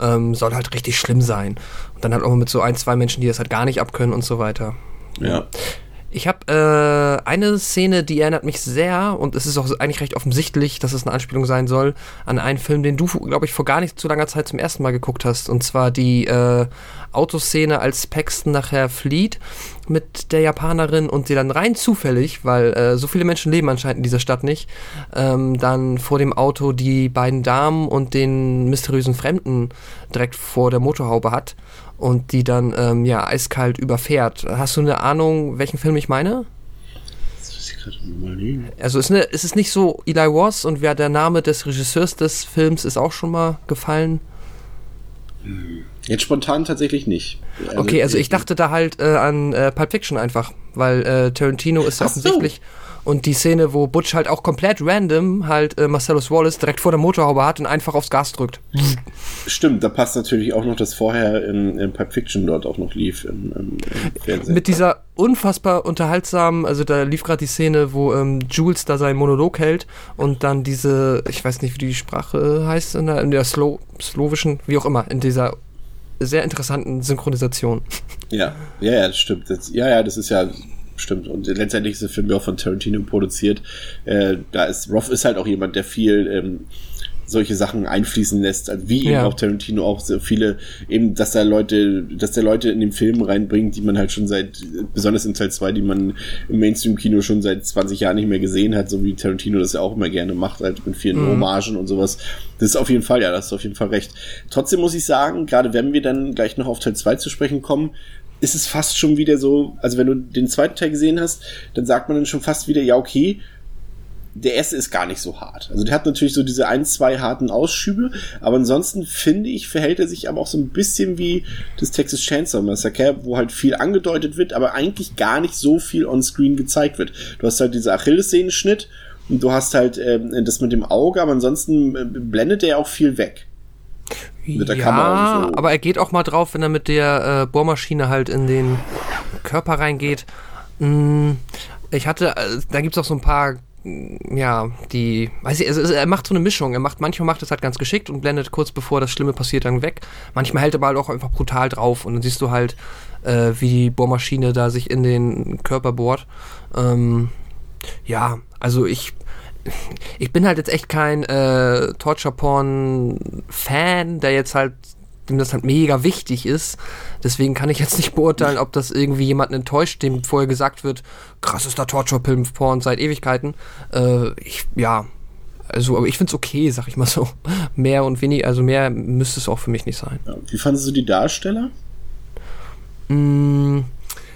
Speaker 3: ähm, soll halt richtig schlimm sein. Und dann halt auch mit so ein, zwei Menschen, die das halt gar nicht abkönnen und so weiter.
Speaker 2: Ja.
Speaker 3: Ich habe äh, eine Szene, die erinnert mich sehr, und es ist auch eigentlich recht offensichtlich, dass es eine Anspielung sein soll, an einen Film, den du, glaube ich, vor gar nicht zu langer Zeit zum ersten Mal geguckt hast. Und zwar die äh, Autoszene, als Paxton nachher flieht mit der Japanerin und sie dann rein zufällig, weil äh, so viele Menschen leben anscheinend in dieser Stadt nicht, ähm, dann vor dem Auto die beiden Damen und den mysteriösen Fremden direkt vor der Motorhaube hat und die dann ähm, ja eiskalt überfährt. Hast du eine Ahnung, welchen Film ich meine? Also ist, eine, ist es nicht so Eli Ross und wer der Name des Regisseurs des Films ist auch schon mal gefallen?
Speaker 2: Jetzt spontan tatsächlich nicht.
Speaker 3: Also okay, also ich dachte da halt äh, an äh, Pulp Fiction einfach, weil äh, Tarantino ist ja offensichtlich so. Und die Szene, wo Butch halt auch komplett random halt äh, Marcellus Wallace direkt vor der Motorhaube hat und einfach aufs Gas drückt.
Speaker 2: Stimmt, da passt natürlich auch noch, dass vorher in, in Pulp Fiction dort auch noch lief im, im,
Speaker 3: im Fernsehen. Mit dieser unfassbar unterhaltsamen, also da lief gerade die Szene, wo ähm, Jules da seinen Monolog hält und dann diese, ich weiß nicht, wie die Sprache heißt, in der, in der Slo slowischen, wie auch immer, in dieser sehr interessanten Synchronisation.
Speaker 2: Ja, ja, ja, das stimmt. Das, ja, ja, das ist ja stimmt. Und letztendlich ist der Film ja auch von Tarantino produziert. Äh, da ist Roth ist halt auch jemand, der viel ähm, solche Sachen einfließen lässt, also wie ja. eben auch Tarantino auch so viele eben, dass da Leute, dass der Leute in den Film reinbringt, die man halt schon seit, besonders in Teil 2, die man im Mainstream-Kino schon seit 20 Jahren nicht mehr gesehen hat, so wie Tarantino das ja auch immer gerne macht, halt mit vielen mhm. Hommagen und sowas. Das ist auf jeden Fall, ja, das ist auf jeden Fall recht. Trotzdem muss ich sagen, gerade wenn wir dann gleich noch auf Teil 2 zu sprechen kommen, ist es fast schon wieder so, also wenn du den zweiten Teil gesehen hast, dann sagt man dann schon fast wieder, ja, okay, der erste ist gar nicht so hart. Also der hat natürlich so diese ein, zwei harten Ausschübe, aber ansonsten finde ich, verhält er sich aber auch so ein bisschen wie das Texas Chainsaw Massacre, wo halt viel angedeutet wird, aber eigentlich gar nicht so viel on screen gezeigt wird. Du hast halt diese Achillessehnenschnitt und du hast halt äh, das mit dem Auge, aber ansonsten äh, blendet er auch viel weg.
Speaker 3: Mit der ja, Kamera und so. aber er geht auch mal drauf, wenn er mit der äh, Bohrmaschine halt in den Körper reingeht. Mm, ich hatte, äh, da gibt es auch so ein paar ja, die, weiß ich, also er macht so eine Mischung. Er macht, manchmal macht es halt ganz geschickt und blendet kurz bevor das Schlimme passiert dann weg. Manchmal hält er aber halt auch einfach brutal drauf und dann siehst du halt, äh, wie die Bohrmaschine da sich in den Körper bohrt. Ähm, ja, also ich, ich bin halt jetzt echt kein äh, Torture-Porn-Fan, der jetzt halt dem das halt mega wichtig ist. Deswegen kann ich jetzt nicht beurteilen, ob das irgendwie jemanden enttäuscht, dem vorher gesagt wird, krassester Torture-Porn seit Ewigkeiten. Äh, ich, ja, also, aber ich find's okay, sag ich mal so. Mehr und weniger, also mehr müsste es auch für mich nicht sein.
Speaker 2: Wie fandest du die Darsteller?
Speaker 3: Mm,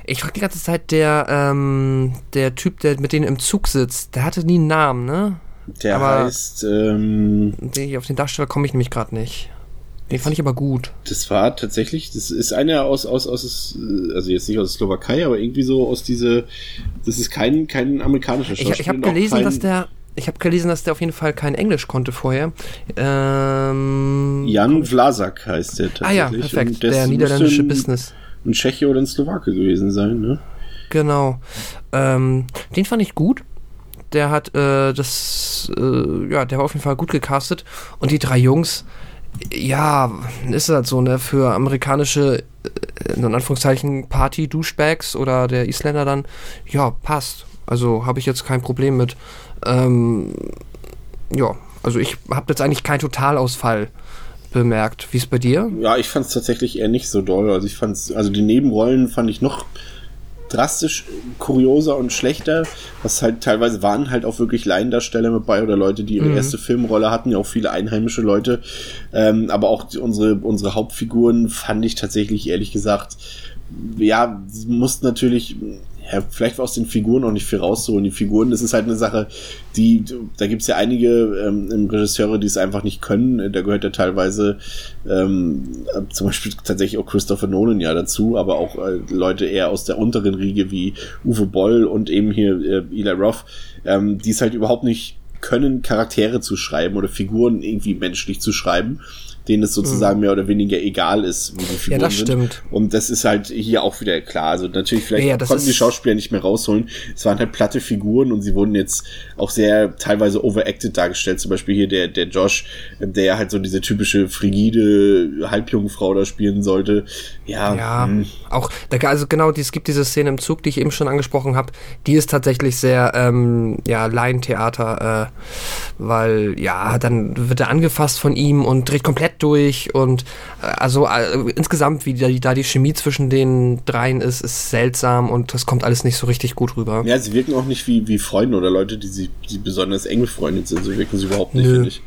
Speaker 3: ich frage die ganze Zeit, der, ähm, der Typ, der mit denen im Zug sitzt, der hatte nie einen Namen, ne?
Speaker 2: Der aber heißt, ähm,
Speaker 3: Auf den Darsteller komme ich nämlich gerade nicht. Den fand ich aber gut.
Speaker 2: Das war tatsächlich, das ist einer aus, aus, aus, also jetzt nicht aus der Slowakei, aber irgendwie so aus diese, das ist kein, kein amerikanischer Schauspieler.
Speaker 3: Ich, ich habe gelesen, dass der, ich habe gelesen, dass der auf jeden Fall kein Englisch konnte vorher. Ähm,
Speaker 2: Jan Vlasak heißt der tatsächlich.
Speaker 3: Ah ja, perfekt, der niederländische Business.
Speaker 2: Ein Tscheche oder ein Slowake gewesen sein, ne?
Speaker 3: Genau. Ähm, den fand ich gut der hat äh, das, äh, ja, der war auf jeden Fall gut gecastet. Und die drei Jungs, ja, ist halt so, ne, für amerikanische, äh, in Anführungszeichen, Party-Douchebags oder der Isländer dann, ja, passt. Also habe ich jetzt kein Problem mit. Ähm, ja, also ich habe jetzt eigentlich keinen Totalausfall bemerkt. Wie ist bei dir?
Speaker 2: Ja, ich fand es tatsächlich eher nicht so doll. Also ich fand's, also die Nebenrollen fand ich noch drastisch kurioser und schlechter. Was halt teilweise waren halt auch wirklich Laiendarsteller mit bei oder Leute, die ihre mhm. erste Filmrolle hatten, ja auch viele einheimische Leute. Ähm, aber auch die, unsere, unsere Hauptfiguren fand ich tatsächlich ehrlich gesagt, ja, mussten natürlich ja, vielleicht war aus den Figuren auch nicht viel rauszuholen. Die Figuren, das ist halt eine Sache, die, da gibt's ja einige ähm, Regisseure, die es einfach nicht können. Da gehört ja teilweise ähm, zum Beispiel tatsächlich auch Christopher Nolan ja dazu, aber auch äh, Leute eher aus der unteren Riege wie Uwe Boll und eben hier äh, Eli Roth, ähm, die es halt überhaupt nicht können, Charaktere zu schreiben oder Figuren irgendwie menschlich zu schreiben denen es sozusagen mhm. mehr oder weniger egal ist, wie die Figuren
Speaker 3: ja, das
Speaker 2: sind.
Speaker 3: Stimmt.
Speaker 2: Und das ist halt hier auch wieder klar. Also natürlich, vielleicht ja, konnten die Schauspieler nicht mehr rausholen. Es waren halt platte Figuren und sie wurden jetzt auch sehr teilweise overacted dargestellt. Zum Beispiel hier der, der Josh, der halt so diese typische frigide Halbjungfrau da spielen sollte. Ja,
Speaker 3: ja hm. auch, also genau, es gibt diese Szene im Zug, die ich eben schon angesprochen habe. Die ist tatsächlich sehr, ähm, ja, Laientheater, äh, weil, ja, dann wird er angefasst von ihm und dreht komplett durch und äh, also äh, insgesamt, wie da, da die Chemie zwischen den dreien ist, ist seltsam und das kommt alles nicht so richtig gut rüber.
Speaker 2: Ja, sie wirken auch nicht wie, wie Freunde oder Leute, die sie die besonders eng befreundet sind. So wirken sie überhaupt nicht, finde ich.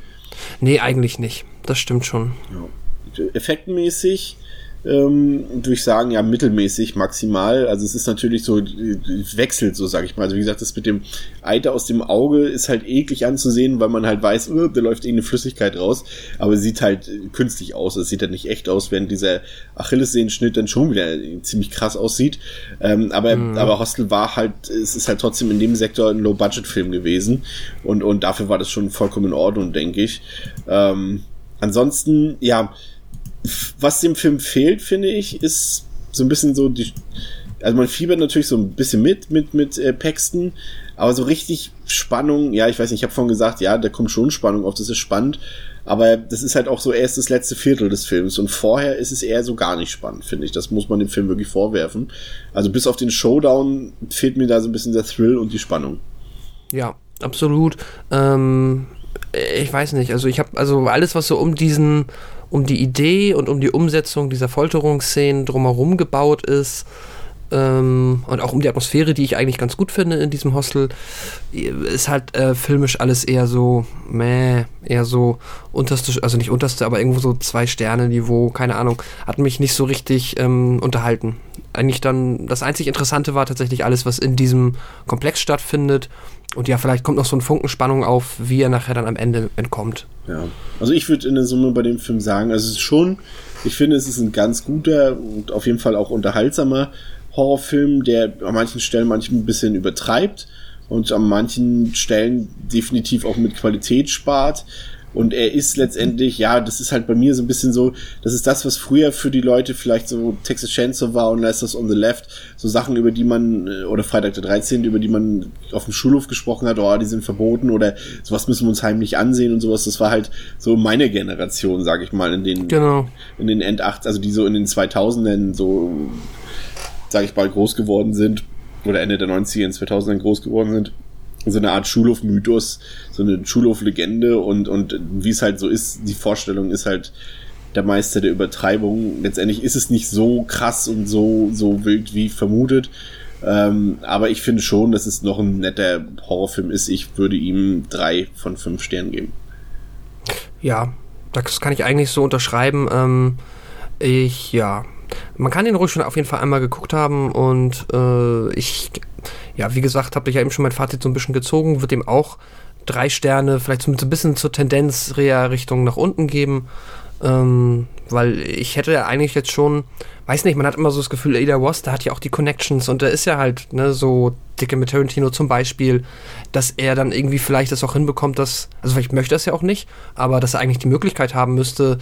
Speaker 3: Nee, eigentlich nicht. Das stimmt schon.
Speaker 2: Ja. Effektmäßig ähm, ich sagen, ja, mittelmäßig maximal. Also es ist natürlich so, wechselt so, sag ich mal. Also wie gesagt, das mit dem Eiter aus dem Auge ist halt eklig anzusehen, weil man halt weiß, oh, da läuft irgendeine Flüssigkeit raus, aber es sieht halt künstlich aus. Es sieht halt nicht echt aus, während dieser Achillessehenschnitt dann schon wieder ziemlich krass aussieht. Ähm, aber, mhm. aber Hostel war halt, es ist halt trotzdem in dem Sektor ein Low-Budget-Film gewesen und, und dafür war das schon vollkommen in Ordnung, denke ich. Ähm, ansonsten, ja, was dem Film fehlt, finde ich, ist so ein bisschen so die. Also man fiebert natürlich so ein bisschen mit mit mit äh, Paxton, aber so richtig Spannung, ja, ich weiß nicht, ich habe vorhin gesagt, ja, da kommt schon Spannung auf, das ist spannend, aber das ist halt auch so erst das letzte Viertel des Films und vorher ist es eher so gar nicht spannend, finde ich. Das muss man dem Film wirklich vorwerfen. Also bis auf den Showdown fehlt mir da so ein bisschen der Thrill und die Spannung.
Speaker 3: Ja, absolut. Ähm, ich weiß nicht, also ich habe also alles, was so um diesen um die Idee und um die Umsetzung dieser Folterungsszenen drumherum gebaut ist. Ähm, und auch um die Atmosphäre, die ich eigentlich ganz gut finde in diesem Hostel, ist halt äh, filmisch alles eher so, meh, eher so unterste, also nicht unterste, aber irgendwo so zwei Sterne Niveau, keine Ahnung, hat mich nicht so richtig ähm, unterhalten. Eigentlich dann, das einzig Interessante war tatsächlich alles, was in diesem Komplex stattfindet und ja, vielleicht kommt noch so ein Funkenspannung auf, wie er nachher dann am Ende entkommt.
Speaker 2: Ja, also ich würde in der Summe bei dem Film sagen, also es ist schon, ich finde, es ist ein ganz guter und auf jeden Fall auch unterhaltsamer Horrorfilm, der an manchen Stellen manchmal ein bisschen übertreibt und an manchen Stellen definitiv auch mit Qualität spart. Und er ist letztendlich, ja, das ist halt bei mir so ein bisschen so, das ist das, was früher für die Leute vielleicht so Texas Chainsaw war und Last on the Left, so Sachen, über die man, äh, oder Freitag der 13., über die man auf dem Schulhof gesprochen hat, oh, die sind verboten oder sowas müssen wir uns heimlich ansehen und sowas. Das war halt so meine Generation, sag ich mal, in den,
Speaker 3: genau.
Speaker 2: in den End 8, also die so in den 2000ern so, sag ich mal, groß geworden sind oder Ende der 90er, in 2000ern groß geworden sind so eine Art Schulhof-Mythos, so eine Schulhof-Legende und, und wie es halt so ist, die Vorstellung ist halt der Meister der Übertreibung. Letztendlich ist es nicht so krass und so, so wild wie vermutet. Ähm, aber ich finde schon, dass es noch ein netter Horrorfilm ist. Ich würde ihm drei von fünf Sternen geben.
Speaker 3: Ja, das kann ich eigentlich so unterschreiben. Ähm, ich, ja, man kann den ruhig schon auf jeden Fall einmal geguckt haben und äh, ich ja, wie gesagt, habe ich ja eben schon mein Fazit so ein bisschen gezogen, wird ihm auch drei Sterne, vielleicht so ein bisschen zur Tendenz Richtung nach unten geben. Ähm, weil ich hätte ja eigentlich jetzt schon, weiß nicht, man hat immer so das Gefühl, Ada Ross, der hat ja auch die Connections und der ist ja halt, ne, so dicke mit Tarantino zum Beispiel, dass er dann irgendwie vielleicht das auch hinbekommt, dass, also vielleicht möchte er es ja auch nicht, aber dass er eigentlich die Möglichkeit haben müsste,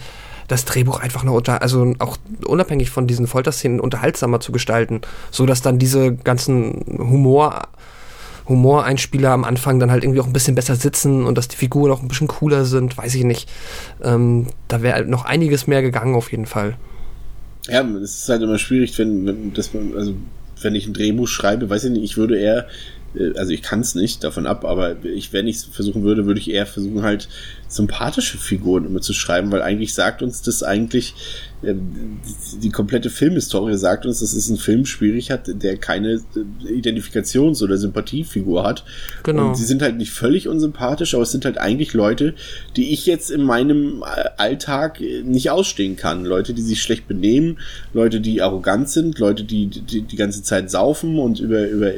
Speaker 3: das Drehbuch einfach noch unter, also auch unabhängig von diesen Folterszenen unterhaltsamer zu gestalten, so dass dann diese ganzen Humor Humoreinspieler am Anfang dann halt irgendwie auch ein bisschen besser sitzen und dass die Figuren auch ein bisschen cooler sind, weiß ich nicht. Ähm, da wäre noch einiges mehr gegangen auf jeden Fall.
Speaker 2: Ja, es ist halt immer schwierig, wenn, wenn, das, also, wenn ich ein Drehbuch schreibe, weiß ich nicht, ich würde eher also ich kann es nicht davon ab, aber ich, wenn ich es versuchen würde, würde ich eher versuchen, halt sympathische Figuren immer zu schreiben, weil eigentlich sagt uns das eigentlich, äh, die, die komplette Filmhistorie sagt uns, dass es ein Film schwierig hat, der keine äh, Identifikations- oder Sympathiefigur hat. Genau. Und sie sind halt nicht völlig unsympathisch, aber es sind halt eigentlich Leute, die ich jetzt in meinem Alltag nicht ausstehen kann. Leute, die sich schlecht benehmen, Leute, die arrogant sind, Leute, die die, die ganze Zeit saufen und über, über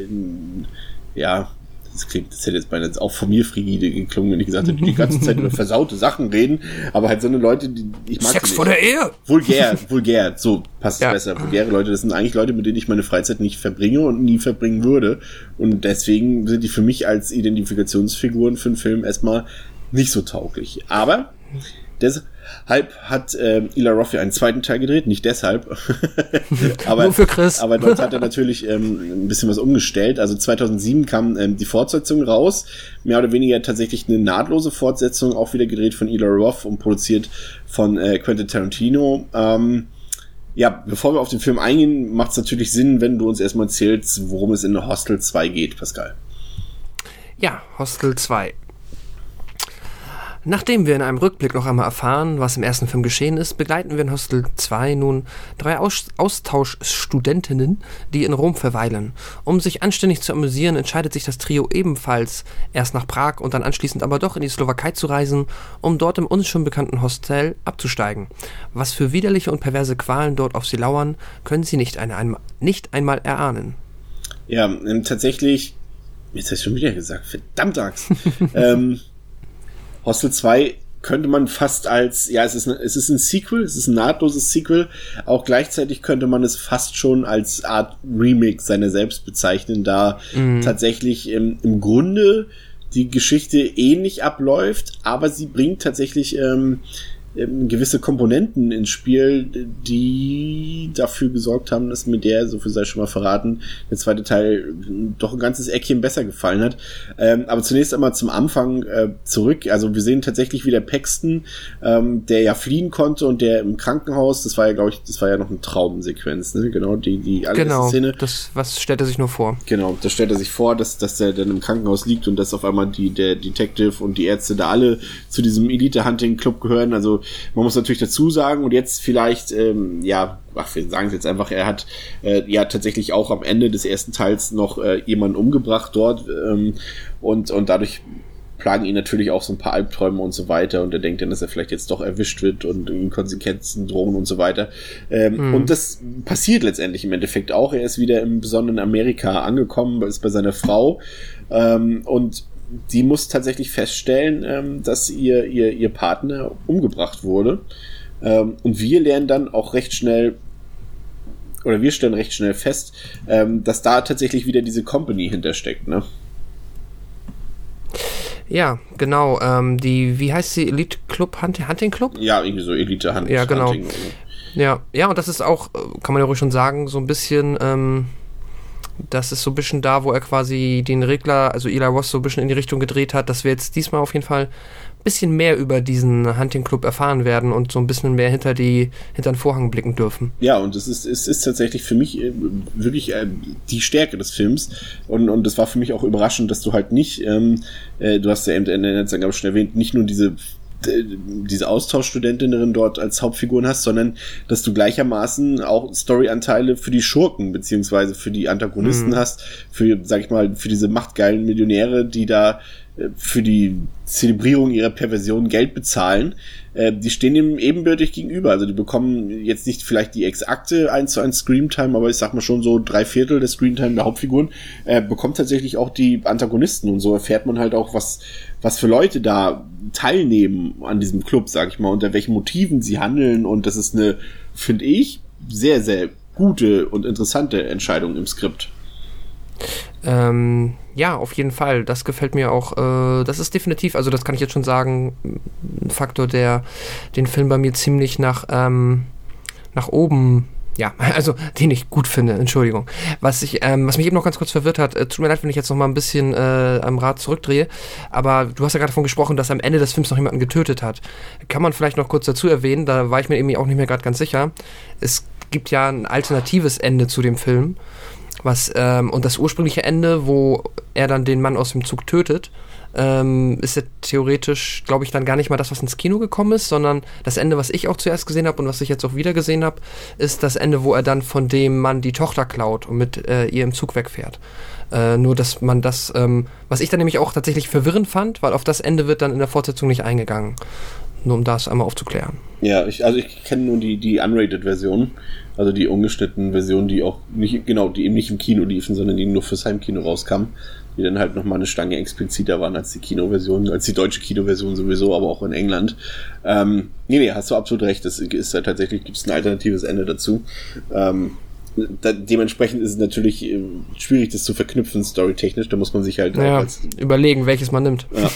Speaker 2: ja, das klingt, das hätte jetzt beinahe auch von mir frigide geklungen, wenn ich gesagt hätte, die ganze Zeit über versaute Sachen reden, aber halt so eine Leute, die ich mag.
Speaker 3: Sex vor der Ehe!
Speaker 2: Vulgär, vulgär, so passt ja. es besser. Vulgäre Leute, das sind eigentlich Leute, mit denen ich meine Freizeit nicht verbringe und nie verbringen würde. Und deswegen sind die für mich als Identifikationsfiguren für einen Film erstmal nicht so tauglich. Aber das, Halb hat äh, Ila Roth einen zweiten Teil gedreht, nicht deshalb. aber,
Speaker 3: Nur für Chris.
Speaker 2: aber dort hat er natürlich ähm, ein bisschen was umgestellt. Also 2007 kam ähm, die Fortsetzung raus, mehr oder weniger tatsächlich eine nahtlose Fortsetzung, auch wieder gedreht von Ila Roth und produziert von äh, Quentin Tarantino. Ähm, ja, bevor wir auf den Film eingehen, macht es natürlich Sinn, wenn du uns erstmal erzählst, worum es in Hostel 2 geht, Pascal.
Speaker 3: Ja, Hostel 2 Nachdem wir in einem Rückblick noch einmal erfahren, was im ersten Film geschehen ist, begleiten wir in Hostel 2 nun drei Aus Austauschstudentinnen, die in Rom verweilen. Um sich anständig zu amüsieren, entscheidet sich das Trio ebenfalls erst nach Prag und dann anschließend aber doch in die Slowakei zu reisen, um dort im uns schon bekannten Hostel abzusteigen. Was für widerliche und perverse Qualen dort auf sie lauern, können sie nicht, eine, ein, nicht einmal erahnen.
Speaker 2: Ja, ähm, tatsächlich, jetzt hast du schon wieder gesagt, verdammt Axt. ähm, Hostel 2 könnte man fast als, ja, es ist, ein, es ist ein Sequel, es ist ein nahtloses Sequel. Auch gleichzeitig könnte man es fast schon als Art Remake seiner selbst bezeichnen, da mhm. tatsächlich im, im Grunde die Geschichte ähnlich abläuft, aber sie bringt tatsächlich ähm, ähm, gewisse Komponenten ins Spiel, die dafür gesorgt haben, dass mir der, so viel sei schon mal verraten, der zweite Teil doch ein ganzes Eckchen besser gefallen hat. Ähm, aber zunächst einmal zum Anfang äh, zurück. Also wir sehen tatsächlich wieder Paxton, ähm, der ja fliehen konnte und der im Krankenhaus, das war ja, glaube ich, das war ja noch eine Traumsequenz, ne? Genau, die, die
Speaker 3: allererste genau, Szene. Das, was stellt er sich nur vor?
Speaker 2: Genau, das stellt er sich vor, dass, dass der dann im Krankenhaus liegt und dass auf einmal die, der Detective und die Ärzte da alle zu diesem Elite-Hunting-Club gehören. Also man muss natürlich dazu sagen, und jetzt vielleicht, ähm, ja, ach, wir sagen es jetzt einfach, er hat äh, ja tatsächlich auch am Ende des ersten Teils noch äh, jemanden umgebracht dort ähm, und, und dadurch plagen ihn natürlich auch so ein paar Albträume und so weiter und er denkt dann, dass er vielleicht jetzt doch erwischt wird und ihm Konsequenzen drohen und so weiter. Ähm, mhm. Und das passiert letztendlich im Endeffekt auch. Er ist wieder im besonderen Amerika angekommen, ist bei seiner Frau ähm, und die muss tatsächlich feststellen, ähm, dass ihr, ihr, ihr Partner umgebracht wurde. Ähm, und wir lernen dann auch recht schnell, oder wir stellen recht schnell fest, ähm, dass da tatsächlich wieder diese Company hintersteckt, ne?
Speaker 3: Ja, genau. Ähm, die, wie heißt sie? Elite Club Hunting, Hunting Club?
Speaker 2: Ja, irgendwie so Elite Hunting.
Speaker 3: Ja, genau. Hunting. Ja, ja, und das ist auch, äh, kann man ja ruhig schon sagen, so ein bisschen, ähm, das ist so ein bisschen da, wo er quasi den Regler, also Eli Ross, so ein bisschen in die Richtung gedreht hat, dass wir jetzt diesmal auf jeden Fall ein bisschen mehr über diesen Hunting Club erfahren werden und so ein bisschen mehr hinter die hinter den Vorhang blicken dürfen.
Speaker 2: Ja, und es ist, es ist tatsächlich für mich äh, wirklich äh, die Stärke des Films. Und, und das war für mich auch überraschend, dass du halt nicht, ähm, äh, du hast ja eben in der Netzangabe schon erwähnt, nicht nur diese diese Austauschstudentinnen dort als Hauptfiguren hast, sondern dass du gleichermaßen auch Storyanteile für die Schurken beziehungsweise für die Antagonisten mhm. hast, für, sag ich mal, für diese machtgeilen Millionäre, die da äh, für die Zelebrierung ihrer Perversion Geld bezahlen, äh, die stehen dem ebenbürtig gegenüber. Also die bekommen jetzt nicht vielleicht die exakte 1 zu 1 Screamtime, aber ich sag mal schon so drei Viertel der Screamtime der Hauptfiguren, äh, bekommt tatsächlich auch die Antagonisten und so erfährt man halt auch, was, was für Leute da teilnehmen an diesem Club, sag ich mal, unter welchen Motiven sie handeln und das ist eine, finde ich, sehr, sehr gute und interessante Entscheidung im Skript.
Speaker 3: Ähm, ja, auf jeden Fall. Das gefällt mir auch. Äh, das ist definitiv, also das kann ich jetzt schon sagen, ein Faktor, der den Film bei mir ziemlich nach, ähm, nach oben ja, also den ich gut finde, Entschuldigung. Was ich, ähm, was mich eben noch ganz kurz verwirrt hat, äh, tut mir leid, wenn ich jetzt noch mal ein bisschen äh, am Rad zurückdrehe, aber du hast ja gerade davon gesprochen, dass am Ende des Films noch jemanden getötet hat. Kann man vielleicht noch kurz dazu erwähnen, da war ich mir irgendwie auch nicht mehr gerade ganz sicher. Es gibt ja ein alternatives Ende zu dem Film was, ähm, und das ursprüngliche Ende, wo er dann den Mann aus dem Zug tötet, ähm, ist ja theoretisch, glaube ich, dann gar nicht mal das, was ins Kino gekommen ist, sondern das Ende, was ich auch zuerst gesehen habe und was ich jetzt auch wieder gesehen habe, ist das Ende, wo er dann von dem Mann die Tochter klaut und mit äh, ihr im Zug wegfährt. Äh, nur, dass man das, ähm, was ich dann nämlich auch tatsächlich verwirrend fand, weil auf das Ende wird dann in der Fortsetzung nicht eingegangen. Nur um das einmal aufzuklären.
Speaker 2: Ja, ich, also ich kenne nur die, die Unrated-Version. Also die ungeschnittenen Versionen, die auch nicht, genau, die eben nicht im Kino liefen, sondern die nur fürs Heimkino rauskamen, die dann halt nochmal eine Stange expliziter waren als die Kinoversion, als die deutsche Kinoversion sowieso, aber auch in England. Ähm, nee, nee, hast du absolut recht. Das ist ja tatsächlich, gibt es ein alternatives Ende dazu. Ähm, da, dementsprechend ist es natürlich äh, schwierig, das zu verknüpfen, storytechnisch. Da muss man sich halt
Speaker 3: ja, überlegen, welches man nimmt.
Speaker 2: Ja.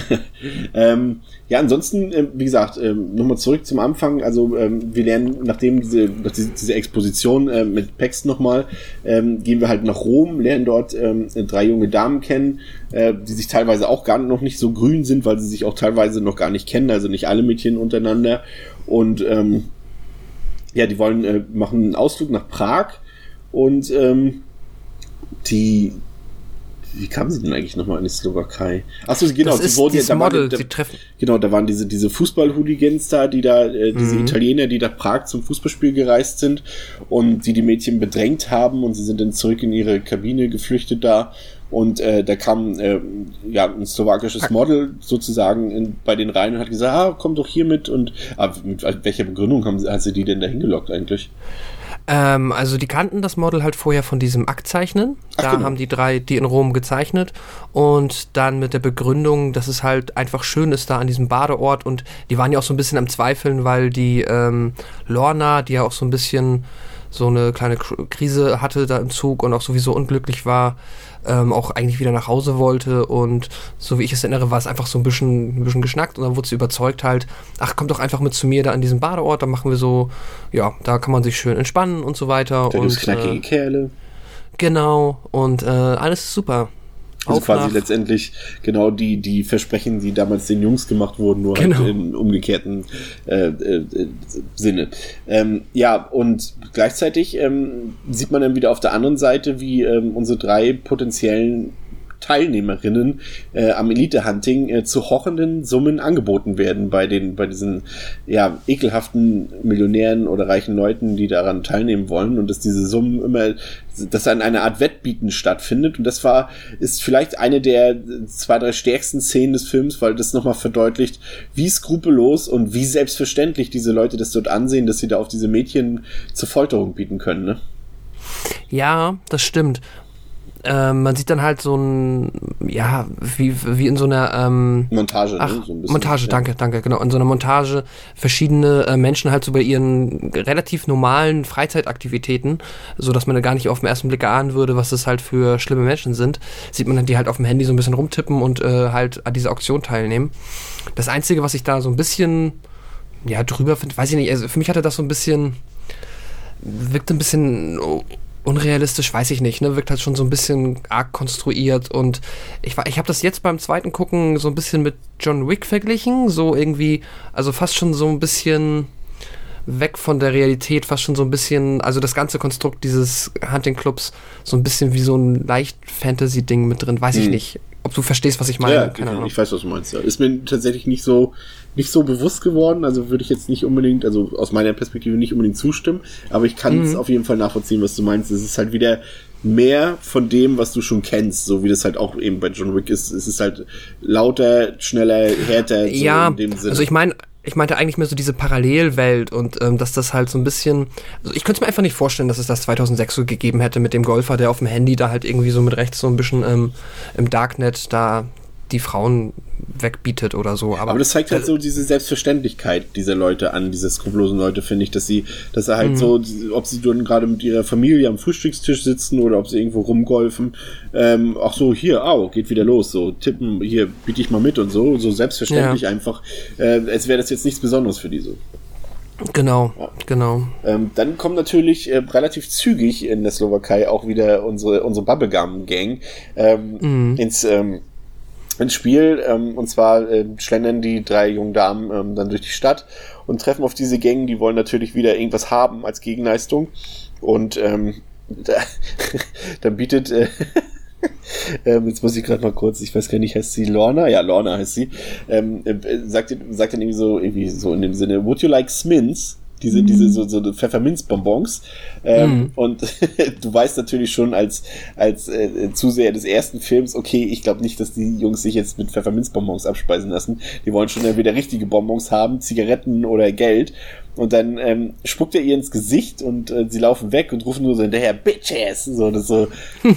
Speaker 2: ähm, ja, ansonsten, äh, wie gesagt, äh, nochmal zurück zum Anfang. Also ähm, wir lernen, nachdem diese, diese, Exposition äh, mit Pex nochmal, ähm, gehen wir halt nach Rom, lernen dort ähm, drei junge Damen kennen, äh, die sich teilweise auch gar noch nicht so grün sind, weil sie sich auch teilweise noch gar nicht kennen, also nicht alle Mädchen untereinander. Und ähm, ja, die wollen äh, machen einen Ausflug nach Prag und ähm, die wie kamen sie denn eigentlich nochmal in die Slowakei? Achso, genau,
Speaker 3: das sie wurden ja, da Model, waren, da,
Speaker 2: genau, da waren diese, diese Fußball-Hooligans da, die da, äh, diese mhm. Italiener, die nach Prag zum Fußballspiel gereist sind und die die Mädchen bedrängt haben und sie sind dann zurück in ihre Kabine geflüchtet da und äh, da kam äh, ja ein slowakisches Model sozusagen in, bei den Reihen und hat gesagt, ah, komm doch hier mit und ah, mit welcher Begründung haben, hat sie die denn da hingelockt eigentlich?
Speaker 3: Ähm, also die kannten das Model halt vorher von diesem Aktzeichnen. Da genau. haben die drei die in Rom gezeichnet und dann mit der Begründung, dass es halt einfach schön ist da an diesem Badeort und die waren ja auch so ein bisschen am Zweifeln, weil die ähm, Lorna, die ja auch so ein bisschen so eine kleine Krise hatte da im Zug und auch sowieso unglücklich war, ähm, auch eigentlich wieder nach Hause wollte und so wie ich es erinnere, war es einfach so ein bisschen, ein bisschen geschnackt und dann wurde sie überzeugt halt, ach komm doch einfach mit zu mir da an diesem Badeort, da machen wir so, ja, da kann man sich schön entspannen und so weiter.
Speaker 2: Da
Speaker 3: und
Speaker 2: knackige äh, Kerle.
Speaker 3: Genau, und äh, alles ist super.
Speaker 2: Also Auf quasi nach. letztendlich genau die, die Versprechen, die damals den Jungs gemacht wurden, nur halt genau. halt im umgekehrten äh, äh, Sinne. Ähm, ja, und gleichzeitig ähm, sieht man dann wieder auf der anderen Seite, wie ähm, unsere drei potenziellen Teilnehmerinnen äh, am Elite-Hunting äh, zu hochenden Summen angeboten werden bei den, bei diesen, ja, ekelhaften Millionären oder reichen Leuten, die daran teilnehmen wollen und dass diese Summen immer, dass dann eine Art Wettbieten stattfindet und das war, ist vielleicht eine der zwei, drei stärksten Szenen des Films, weil das nochmal verdeutlicht, wie skrupellos und wie selbstverständlich diese Leute das dort ansehen, dass sie da auf diese Mädchen zur Folterung bieten können, ne?
Speaker 3: Ja, das stimmt. Ähm, man sieht dann halt so ein, ja, wie, wie in so einer ähm,
Speaker 2: Montage,
Speaker 3: ach,
Speaker 2: ne? So ein bisschen,
Speaker 3: Montage,
Speaker 2: ja.
Speaker 3: danke, danke, genau. In so einer Montage verschiedene äh, Menschen halt so bei ihren relativ normalen Freizeitaktivitäten, so dass man da gar nicht auf den ersten Blick ahnen würde, was das halt für schlimme Menschen sind, sieht man dann die halt auf dem Handy so ein bisschen rumtippen und äh, halt an dieser Auktion teilnehmen. Das Einzige, was ich da so ein bisschen, ja, drüber finde, weiß ich nicht, also für mich hatte das so ein bisschen, wirkte ein bisschen unrealistisch, weiß ich nicht, ne? Wirkt halt schon so ein bisschen arg konstruiert und ich war, ich habe das jetzt beim zweiten gucken so ein bisschen mit John Wick verglichen, so irgendwie, also fast schon so ein bisschen weg von der Realität, fast schon so ein bisschen, also das ganze Konstrukt dieses Hunting Clubs so ein bisschen wie so ein leicht Fantasy-Ding mit drin, weiß ich
Speaker 2: Hm.
Speaker 3: nicht. Ob du verstehst, was ich meine,
Speaker 2: Ja,
Speaker 3: keine Ahnung.
Speaker 2: ich weiß, was du meinst. Ja. Ist mir tatsächlich nicht so, nicht so bewusst geworden. Also würde ich jetzt nicht unbedingt, also aus meiner Perspektive nicht unbedingt zustimmen. Aber ich kann es
Speaker 3: Mhm.
Speaker 2: auf jeden Fall nachvollziehen, was du meinst. Es ist halt wieder mehr von dem, was du schon kennst, so wie das halt auch eben bei John Wick ist. Es ist halt lauter, schneller, härter. So
Speaker 3: ja,
Speaker 2: in dem Sinne.
Speaker 3: also ich meine, ich meinte eigentlich mehr so diese Parallelwelt und ähm, dass das halt so ein bisschen, also ich könnte es mir einfach nicht vorstellen, dass es das 2006 so gegeben hätte mit dem Golfer, der auf dem Handy da halt irgendwie so mit rechts so ein bisschen ähm, im Darknet da die Frauen wegbietet oder so. Aber,
Speaker 2: Aber das zeigt halt so diese Selbstverständlichkeit dieser Leute an, diese skrupellosen Leute, finde ich, dass sie, dass er halt so, ob sie dann gerade mit ihrer Familie am Frühstückstisch sitzen oder ob sie irgendwo rumgolfen, ähm, ach so, hier, au, geht wieder los, so, tippen, hier, biete ich mal mit und so, so selbstverständlich
Speaker 3: Ja.
Speaker 2: einfach, äh, als wäre das jetzt nichts Besonderes für die so.
Speaker 3: genau, genau.
Speaker 2: Ähm, dann kommt natürlich äh, relativ zügig in der Slowakei auch wieder unsere, unsere Bubblegum-Gang ähm, ins, ähm, ins Spiel. Ähm, und zwar äh, schlendern die drei jungen Damen ähm, dann durch die Stadt und treffen auf diese Gang. Die wollen natürlich wieder irgendwas haben als Gegenleistung. Und ähm, da, dann bietet. Äh, Ähm, jetzt muss ich gerade mal kurz, ich weiß gar nicht, heißt sie Lorna? Ja, Lorna heißt sie. Ähm, äh, sagt, sagt dann irgendwie so, irgendwie so in dem Sinne, would you like Smins? Diese, diese, so, so Pfefferminzbonbons. Ähm, Und du weißt natürlich schon als, als äh, Zuseher des ersten Films, okay, ich glaube nicht, dass die Jungs sich jetzt mit Pfefferminzbonbons abspeisen lassen. Die wollen schon entweder richtige Bonbons haben, Zigaretten oder Geld. Und dann ähm, spuckt er ihr ins Gesicht und äh, sie laufen weg und rufen nur so hinterher, Bitches! So, das so.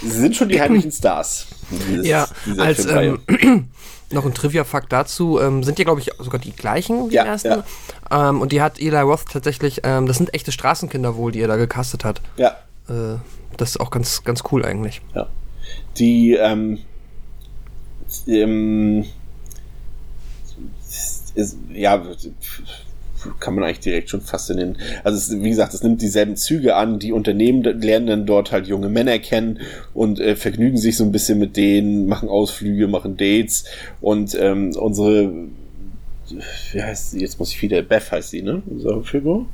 Speaker 2: Sie sind schon die heimlichen Stars. dieses-
Speaker 3: Ja, als ähm, noch ein Trivia-Fakt dazu, ähm, sind ja, glaube ich, sogar die gleichen, die
Speaker 2: Ja,
Speaker 3: ersten. Ähm, und die hat Eli Roth tatsächlich, ähm, das sind echte Straßenkinder wohl, die er da gecastet hat.
Speaker 2: ja,
Speaker 3: Äh, das ist auch ganz, ganz cool eigentlich.
Speaker 2: ja. Die, ähm, ähm, ist, ja, kann man eigentlich direkt schon fast in den, also es, wie gesagt, es nimmt dieselben Züge an, die Unternehmen lernen dann dort halt junge Männer kennen und äh, vergnügen sich so ein bisschen mit denen, machen Ausflüge, machen Dates und ähm, unsere, wie heißt sie, jetzt muss ich wieder, Beth heißt sie, ne? Unsere Figur?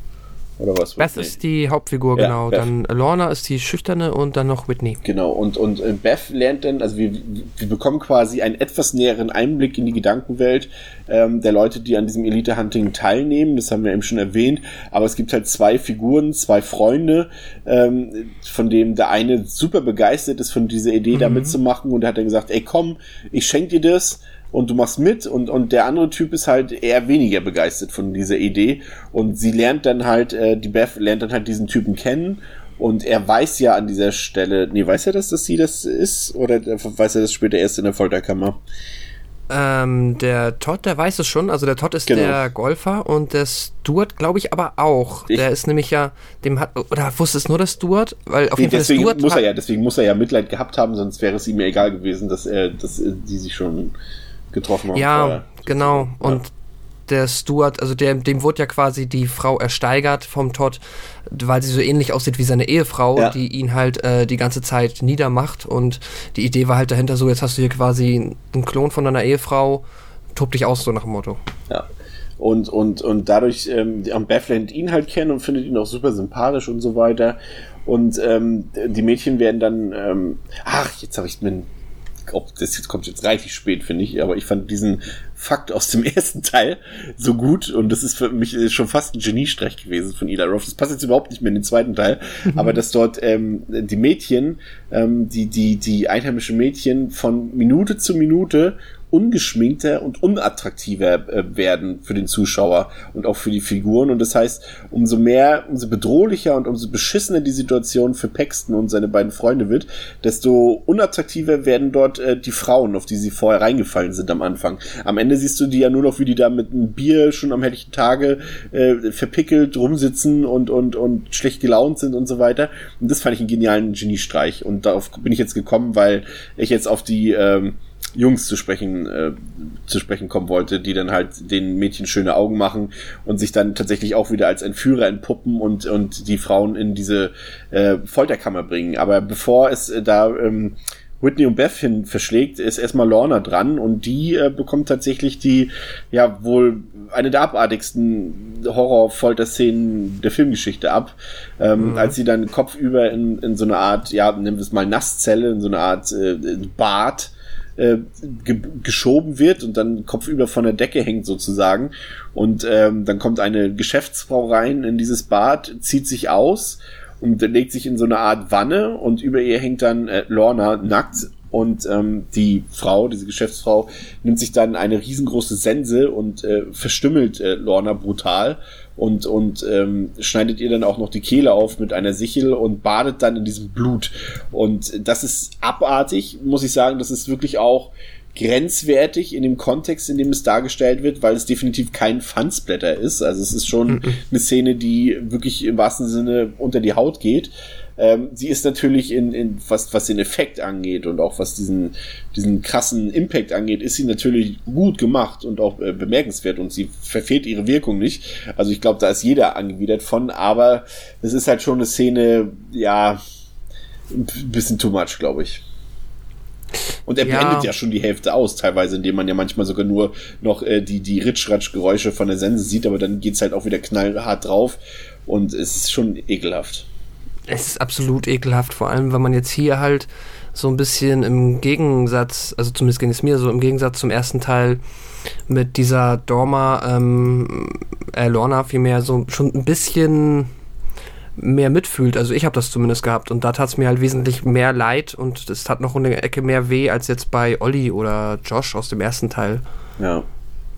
Speaker 2: Oder was?
Speaker 3: Beth ist die Hauptfigur,
Speaker 2: Ja,
Speaker 3: genau.
Speaker 2: Beth.
Speaker 3: Dann Lorna ist die Schüchterne und dann noch Whitney.
Speaker 2: Genau, und, und äh, Beth lernt dann, also wir, wir bekommen quasi einen etwas näheren Einblick in die Gedankenwelt ähm, der Leute, die an diesem Elite-Hunting teilnehmen. Das haben wir eben schon erwähnt. Aber es gibt halt zwei Figuren, zwei Freunde, ähm, von dem der eine super begeistert ist von dieser Idee, da mitzumachen. Und er hat dann gesagt, ey komm, ich schenk dir das und du machst mit und, und der andere Typ ist halt eher weniger begeistert von dieser Idee und sie lernt dann halt, äh, die Beth lernt dann halt diesen Typen kennen und er weiß ja an dieser Stelle, nee, weiß er das, dass sie das ist oder weiß er das später erst in der Folterkammer?
Speaker 3: Ähm, der Todd, der weiß es schon. Also der Todd ist
Speaker 2: Genau.
Speaker 3: der Golfer und der Stuart, glaube ich, aber auch.
Speaker 2: Ich-
Speaker 3: der ist nämlich ja, dem hat, oder wusste es nur der Stuart? Weil auf
Speaker 2: Nee,
Speaker 3: jeden Fall
Speaker 2: deswegen
Speaker 3: Stuart
Speaker 2: muss er ja, deswegen muss er ja Mitleid gehabt haben, sonst wäre es ihm ja egal gewesen, dass er, dass die sich schon getroffen haben.
Speaker 3: Ja,
Speaker 2: vorher.
Speaker 3: genau. Und der Stuart, also der, dem wurde ja quasi die Frau ersteigert vom Todd, weil sie so ähnlich aussieht wie seine Ehefrau,
Speaker 2: Ja.
Speaker 3: die ihn halt äh, die ganze Zeit niedermacht. Und die Idee war halt dahinter so, jetzt hast du hier quasi einen Klon von deiner Ehefrau, tob dich aus, so nach dem Motto.
Speaker 2: Ja. Und, und, und dadurch, ähm, am Beth lernt ihn halt kennen und findet ihn auch super sympathisch und so weiter. Und ähm, die Mädchen werden dann, ähm, ach, jetzt habe ich mir ob das jetzt kommt jetzt reichlich spät, finde ich, aber ich fand diesen Fakt aus dem ersten Teil so gut und das ist für mich schon fast ein Geniestreich gewesen von Ila Roth. Das passt jetzt überhaupt nicht mehr in den zweiten Teil, mhm. aber dass dort ähm, die Mädchen, ähm, die, die, die einheimischen Mädchen von Minute zu Minute ungeschminkter und unattraktiver äh, werden für den Zuschauer und auch für die Figuren. Und das heißt, umso mehr, umso bedrohlicher und umso beschissener die Situation für Paxton und seine beiden Freunde wird, desto unattraktiver werden dort äh, die Frauen, auf die sie vorher reingefallen sind am Anfang. Am Ende siehst du die ja nur noch, wie die da mit einem Bier schon am helllichen Tage äh, verpickelt rumsitzen und, und, und schlecht gelaunt sind und so weiter. Und das fand ich einen genialen Geniestreich. Und darauf bin ich jetzt gekommen, weil ich jetzt auf die ähm, Jungs zu sprechen äh, zu sprechen kommen wollte, die dann halt den Mädchen schöne Augen machen und sich dann tatsächlich auch wieder als Entführer entpuppen und und die Frauen in diese äh, Folterkammer bringen. Aber bevor es äh, da ähm, Whitney und Beth hin verschlägt, ist erstmal Lorna dran und die äh, bekommt tatsächlich die, ja, wohl eine der abartigsten Horror-Folter-Szenen der Filmgeschichte ab, ähm, mhm. als sie dann kopfüber in, in so eine Art, ja, nennen wir es mal Nasszelle, in so eine Art äh, Bad äh, ge geschoben wird und dann kopfüber von der Decke hängt sozusagen. Und ähm, dann kommt eine Geschäftsfrau rein in dieses Bad, zieht sich aus und legt sich in so eine Art Wanne und über ihr hängt dann äh, Lorna nackt und ähm, die Frau, diese Geschäftsfrau, nimmt sich dann eine riesengroße Sense und äh, verstümmelt äh, Lorna brutal und, und ähm, schneidet ihr dann auch noch die Kehle auf mit einer Sichel und badet dann in diesem Blut. Und das ist abartig, muss ich sagen. Das ist wirklich auch grenzwertig in dem Kontext, in dem es dargestellt wird, weil es definitiv kein Fansblätter ist. Also es ist schon mhm. eine Szene, die wirklich im wahrsten Sinne unter die Haut geht. Ähm, sie ist natürlich in, in was, was den Effekt angeht und auch was diesen, diesen krassen Impact angeht, ist sie natürlich gut gemacht und auch äh, bemerkenswert und sie verfehlt ihre Wirkung nicht. Also ich glaube, da ist jeder angewidert von, aber es ist halt schon eine Szene, ja, ein bisschen too much, glaube ich. Und er blendet ja. ja schon die Hälfte aus, teilweise, indem man ja manchmal sogar nur noch äh, die, die Ritschratsch-Geräusche von der Sense sieht, aber dann geht's halt auch wieder knallhart drauf und es ist schon ekelhaft
Speaker 3: es ist absolut ekelhaft, vor allem, wenn man jetzt hier halt so ein bisschen im Gegensatz, also zumindest ging es mir so im Gegensatz zum ersten Teil mit dieser Dorma, ähm, äh, Lorna vielmehr so schon ein bisschen mehr mitfühlt. Also ich habe das zumindest gehabt und da tat es mir halt wesentlich mehr leid und es tat noch eine Ecke mehr weh als jetzt bei Olli oder Josh aus dem ersten Teil.
Speaker 2: Ja.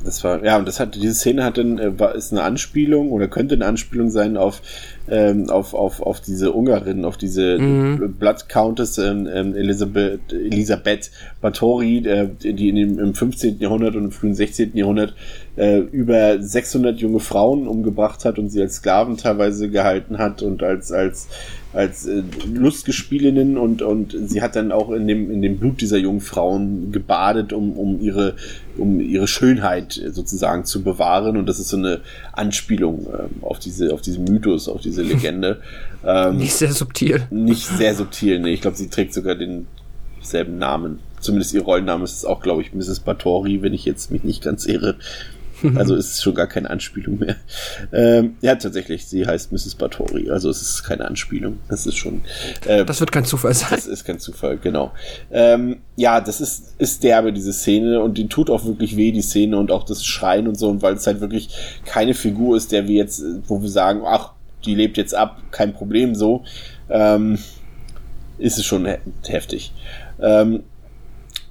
Speaker 2: Das war, ja, und das hat, diese Szene hat dann, äh, war, ist eine Anspielung oder könnte eine Anspielung sein auf, ähm, auf, auf, auf diese Ungarin, auf diese mhm. Blood Countess ähm, ähm Elisabeth, Elisabeth Bathory, äh, die in dem, im 15. Jahrhundert und im frühen 16. Jahrhundert äh, über 600 junge Frauen umgebracht hat und sie als Sklaven teilweise gehalten hat und als, als als äh, Lustgespielinnen und, und sie hat dann auch in dem, in dem Blut dieser jungen Frauen gebadet, um, um ihre, um ihre Schönheit sozusagen zu bewahren. Und das ist so eine Anspielung ähm, auf diese, auf diesen Mythos, auf diese Legende.
Speaker 3: Ähm, nicht sehr subtil.
Speaker 2: Nicht sehr subtil, ne. Ich glaube, sie trägt sogar denselben Namen. Zumindest ihr Rollenname ist auch, glaube ich, Mrs. Batori, wenn ich jetzt mich nicht ganz irre. Also ist es schon gar keine Anspielung mehr. Ähm, ja, tatsächlich, sie heißt Mrs. Bathory. Also es ist keine Anspielung. Das ist schon.
Speaker 3: Äh, das wird kein Zufall sein.
Speaker 2: Das ist kein Zufall, genau. Ähm, ja, das ist, ist derbe, diese Szene. Und die tut auch wirklich weh, die Szene und auch das Schreien und so. Und weil es halt wirklich keine Figur ist, der wir jetzt, wo wir sagen, ach, die lebt jetzt ab, kein Problem so, ähm, ist es schon heftig. Ähm,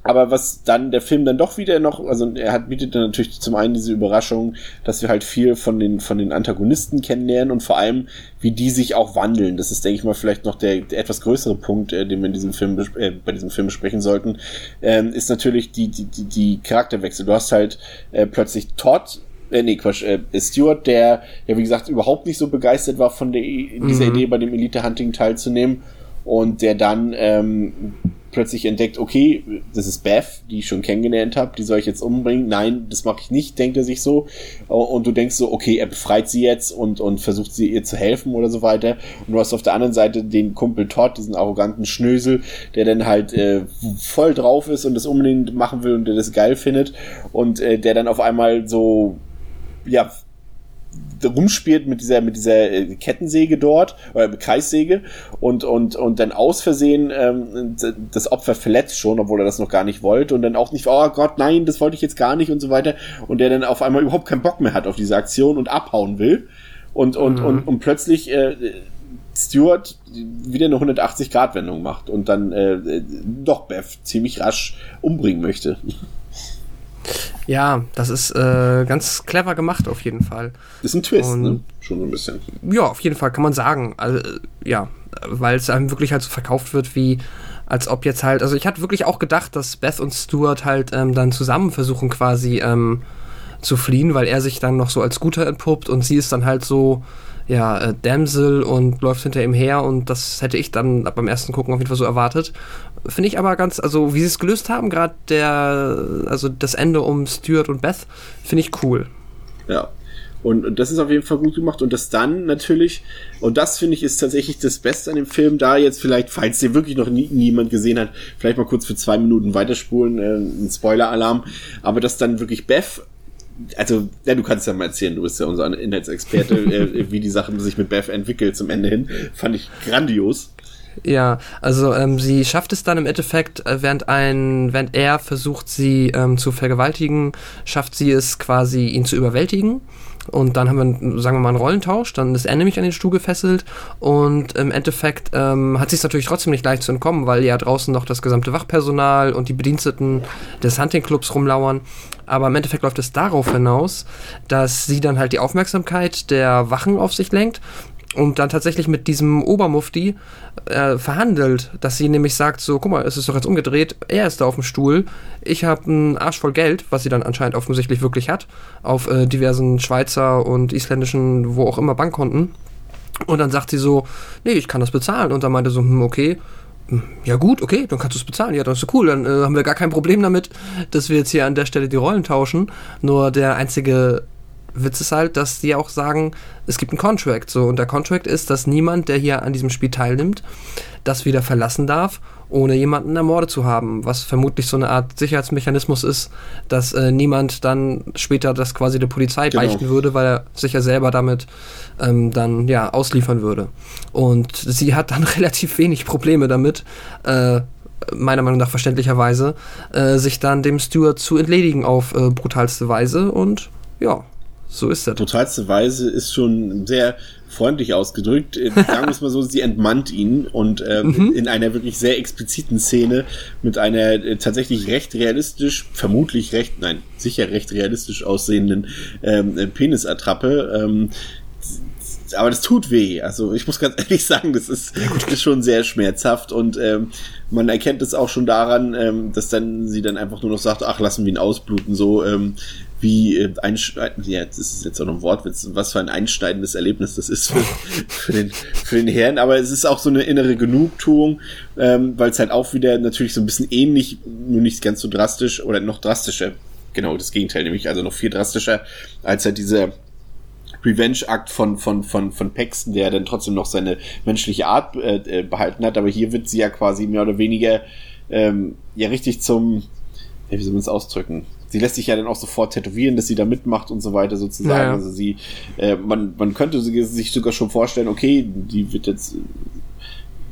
Speaker 2: aber was dann der Film dann doch wieder noch, also er hat bietet dann natürlich zum einen diese Überraschung, dass wir halt viel von den von den Antagonisten kennenlernen und vor allem wie die sich auch wandeln. Das ist denke ich mal vielleicht noch der, der etwas größere Punkt, äh, den wir in diesem Film äh, bei diesem Film besprechen sollten, ähm, ist natürlich die die die, die Charakterwechsel. Du hast halt äh, plötzlich Todd äh, nee, Quatsch, äh, Stuart, der ja wie gesagt überhaupt nicht so begeistert war von der, dieser mhm. Idee, bei dem Elite Hunting teilzunehmen und der dann ähm, plötzlich entdeckt, okay, das ist Beth, die ich schon kennengelernt habe, die soll ich jetzt umbringen. Nein, das mache ich nicht, denkt er sich so. Und du denkst so, okay, er befreit sie jetzt und, und versucht sie ihr zu helfen oder so weiter. Und du hast auf der anderen Seite den Kumpel Todd, diesen arroganten Schnösel, der dann halt äh, voll drauf ist und das unbedingt machen will und der das geil findet. Und äh, der dann auf einmal so, ja, rumspielt mit dieser mit dieser äh, Kettensäge dort oder Kreissäge und und und dann aus Versehen ähm, das Opfer verletzt schon, obwohl er das noch gar nicht wollte und dann auch nicht, oh Gott, nein, das wollte ich jetzt gar nicht und so weiter und der dann auf einmal überhaupt keinen Bock mehr hat auf diese Aktion und abhauen will und und mhm. und, und plötzlich äh, Stuart wieder eine 180 Grad Wendung macht und dann äh, doch Beth ziemlich rasch umbringen möchte.
Speaker 3: Ja, das ist äh, ganz clever gemacht auf jeden Fall.
Speaker 2: Ist ein Twist, Und, ne? Schon ein bisschen.
Speaker 3: Ja, auf jeden Fall kann man sagen. Also, ja, weil es einem wirklich halt so verkauft wird wie als ob jetzt halt, also ich hatte wirklich auch gedacht, dass Beth und Stuart halt ähm, dann zusammen versuchen quasi ähm, zu fliehen, weil er sich dann noch so als Guter entpuppt und sie ist dann halt so ja, äh, Damsel und läuft hinter ihm her und das hätte ich dann beim ersten Gucken auf jeden Fall so erwartet. Finde ich aber ganz, also wie sie es gelöst haben, gerade der, also das Ende um Stuart und Beth, finde ich cool.
Speaker 2: Ja. Und, und, das ist auf jeden Fall gut gemacht. Und das dann natürlich, und das finde ich ist tatsächlich das Beste an dem Film, da jetzt vielleicht, falls den wirklich noch nie, niemand gesehen hat, vielleicht mal kurz für zwei Minuten weiterspulen, äh, ein Spoiler-Alarm, aber dass dann wirklich Beth also, ja, du kannst ja mal erzählen, du bist ja unser Inhaltsexperte, äh, wie die Sachen sich mit Beth entwickelt zum Ende hin. Fand ich grandios.
Speaker 3: Ja, also ähm, sie schafft es dann im Endeffekt, äh, während ein, während er versucht, sie ähm, zu vergewaltigen, schafft sie es quasi, ihn zu überwältigen. Und dann haben wir, sagen wir mal, einen Rollentausch. Dann ist er nämlich an den Stuhl gefesselt. Und im Endeffekt ähm, hat es natürlich trotzdem nicht leicht zu entkommen, weil ja draußen noch das gesamte Wachpersonal und die Bediensteten des Hunting-Clubs rumlauern. Aber im Endeffekt läuft es darauf hinaus, dass sie dann halt die Aufmerksamkeit der Wachen auf sich lenkt und dann tatsächlich mit diesem Obermufti äh, verhandelt, dass sie nämlich sagt, so, guck mal, es ist doch jetzt umgedreht, er ist da auf dem Stuhl, ich habe einen Arsch voll Geld, was sie dann anscheinend offensichtlich wirklich hat, auf äh, diversen Schweizer und isländischen, wo auch immer Bankkonten. Und dann sagt sie so, nee, ich kann das bezahlen. Und dann meinte so, hm, okay, hm, ja gut, okay, dann kannst du es bezahlen. Ja, das ist so cool. Dann äh, haben wir gar kein Problem damit, dass wir jetzt hier an der Stelle die Rollen tauschen. Nur der einzige Witz ist halt, dass die auch sagen, es gibt einen Contract. So, und der Contract ist, dass niemand, der hier an diesem Spiel teilnimmt, das wieder verlassen darf, ohne jemanden ermordet zu haben. Was vermutlich so eine Art Sicherheitsmechanismus ist, dass äh, niemand dann später das quasi der Polizei genau. beichten würde, weil er sich ja selber damit ähm, dann ja ausliefern würde. Und sie hat dann relativ wenig Probleme damit, äh, meiner Meinung nach verständlicherweise, äh, sich dann dem Steward zu entledigen auf äh, brutalste Weise und ja, so ist das.
Speaker 2: Brutalste Weise ist schon sehr freundlich ausgedrückt. Äh, sagen wir es mal so, sie entmannt ihn und ähm, mhm. in einer wirklich sehr expliziten Szene mit einer äh, tatsächlich recht realistisch, vermutlich recht, nein, sicher recht realistisch aussehenden ähm, Penisattrappe. Ähm, aber das tut weh. Also ich muss ganz ehrlich sagen, das ist, ist schon sehr schmerzhaft und ähm, man erkennt es auch schon daran, ähm, dass dann sie dann einfach nur noch sagt, ach, lassen wir ihn ausbluten. So, ähm, wie äh, ein, ja, das ist jetzt auch noch ein Wortwitz, was für ein einschneidendes Erlebnis das ist für, für, den, für den Herrn, aber es ist auch so eine innere Genugtuung, ähm, weil es halt auch wieder natürlich so ein bisschen ähnlich, nur nicht ganz so drastisch oder noch drastischer, genau das Gegenteil, nämlich also noch viel drastischer, als halt dieser Revenge-Akt von, von, von, von Paxton, der dann trotzdem noch seine menschliche Art äh, äh, behalten hat, aber hier wird sie ja quasi mehr oder weniger ähm, ja richtig zum, ja, wie soll man es ausdrücken? Sie lässt sich ja dann auch sofort tätowieren, dass sie da mitmacht und so weiter sozusagen. Ja, ja. Also sie, äh, man, man könnte sich sogar schon vorstellen, okay, die wird jetzt,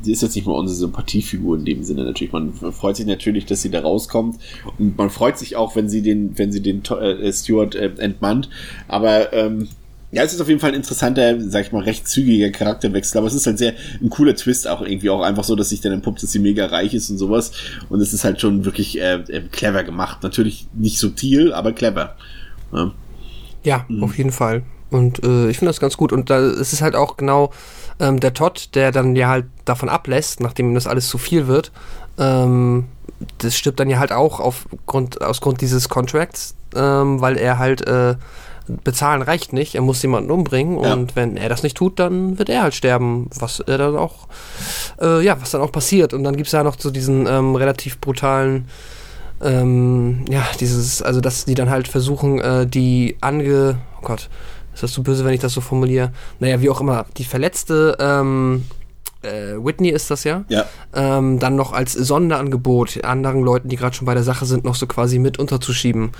Speaker 2: die ist jetzt nicht mal unsere Sympathiefigur in dem Sinne natürlich. Man freut sich natürlich, dass sie da rauskommt und man freut sich auch, wenn sie den, wenn sie den äh, Stuart äh, entmannt. Aber ähm, ja, es ist auf jeden Fall ein interessanter, sag ich mal, recht zügiger Charakterwechsel, aber es ist halt sehr ein cooler Twist auch irgendwie auch einfach so, dass sich dann entpuppt, dass sie mega reich ist und sowas. Und es ist halt schon wirklich äh, äh clever gemacht. Natürlich nicht subtil, aber clever.
Speaker 3: Ja, ja mhm. auf jeden Fall. Und äh, ich finde das ganz gut. Und da ist es halt auch genau ähm, der Todd, der dann ja halt davon ablässt, nachdem ihm das alles zu viel wird. Ähm, das stirbt dann ja halt auch aufgrund, aus Grund dieses Contracts, ähm, weil er halt äh, bezahlen reicht nicht, er muss jemanden umbringen ja. und wenn er das nicht tut, dann wird er halt sterben, was er dann auch, äh, ja, was dann auch passiert. Und dann gibt es ja noch so diesen ähm, relativ brutalen, ähm, ja, dieses, also dass die dann halt versuchen, äh, die ange, oh Gott, ist das so böse, wenn ich das so formuliere? Naja, wie auch immer, die verletzte, ähm, äh, Whitney ist das ja.
Speaker 2: Ja.
Speaker 3: Ähm, dann noch als Sonderangebot anderen Leuten, die gerade schon bei der Sache sind, noch so quasi mit unterzuschieben.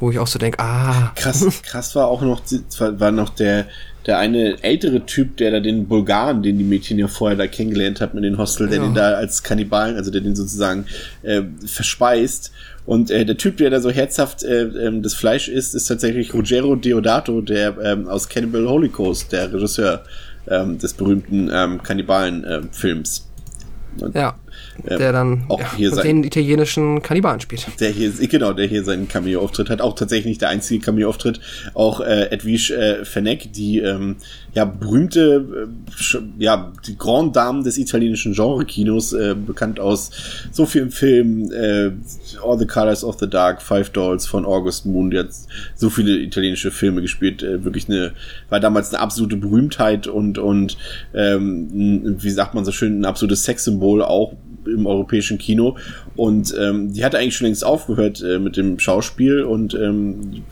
Speaker 3: Wo ich auch so denke, ah.
Speaker 2: Krass, krass war auch noch, war noch der, der eine ältere Typ, der da den Bulgaren, den die Mädchen ja vorher da kennengelernt hat mit den Hostel, der
Speaker 3: Ja.
Speaker 2: den da als Kannibalen, also der den sozusagen äh, verspeist. Und äh, der Typ, der da so herzhaft äh, ähm, das Fleisch isst, ist tatsächlich Ruggero Deodato, der ähm, aus Cannibal Holocaust, der Regisseur ähm, des berühmten ähm, Kannibalen-Films.
Speaker 3: Ja.
Speaker 2: Ähm,
Speaker 3: Der dann
Speaker 2: auch
Speaker 3: ja,
Speaker 2: hier sein-
Speaker 3: den italienischen Kannibalen spielt.
Speaker 2: der hier, genau, der hier seinen Cameo-Auftritt hat, auch tatsächlich nicht der einzige Cameo-Auftritt, auch äh, Edwige äh, Fenech, die ähm, ja berühmte, äh, ja die Grand Dame des italienischen Genre-Kinos, äh, bekannt aus so vielen Filmen, äh, All the Colors of the Dark, Five Dolls von August Moon, die hat so viele italienische Filme gespielt, äh, wirklich eine, war damals eine absolute Berühmtheit und und ähm, wie sagt man so schön, ein absolutes Sexsymbol auch im europäischen Kino und ähm, die hatte eigentlich schon längst aufgehört äh, mit dem Schauspiel und ähm,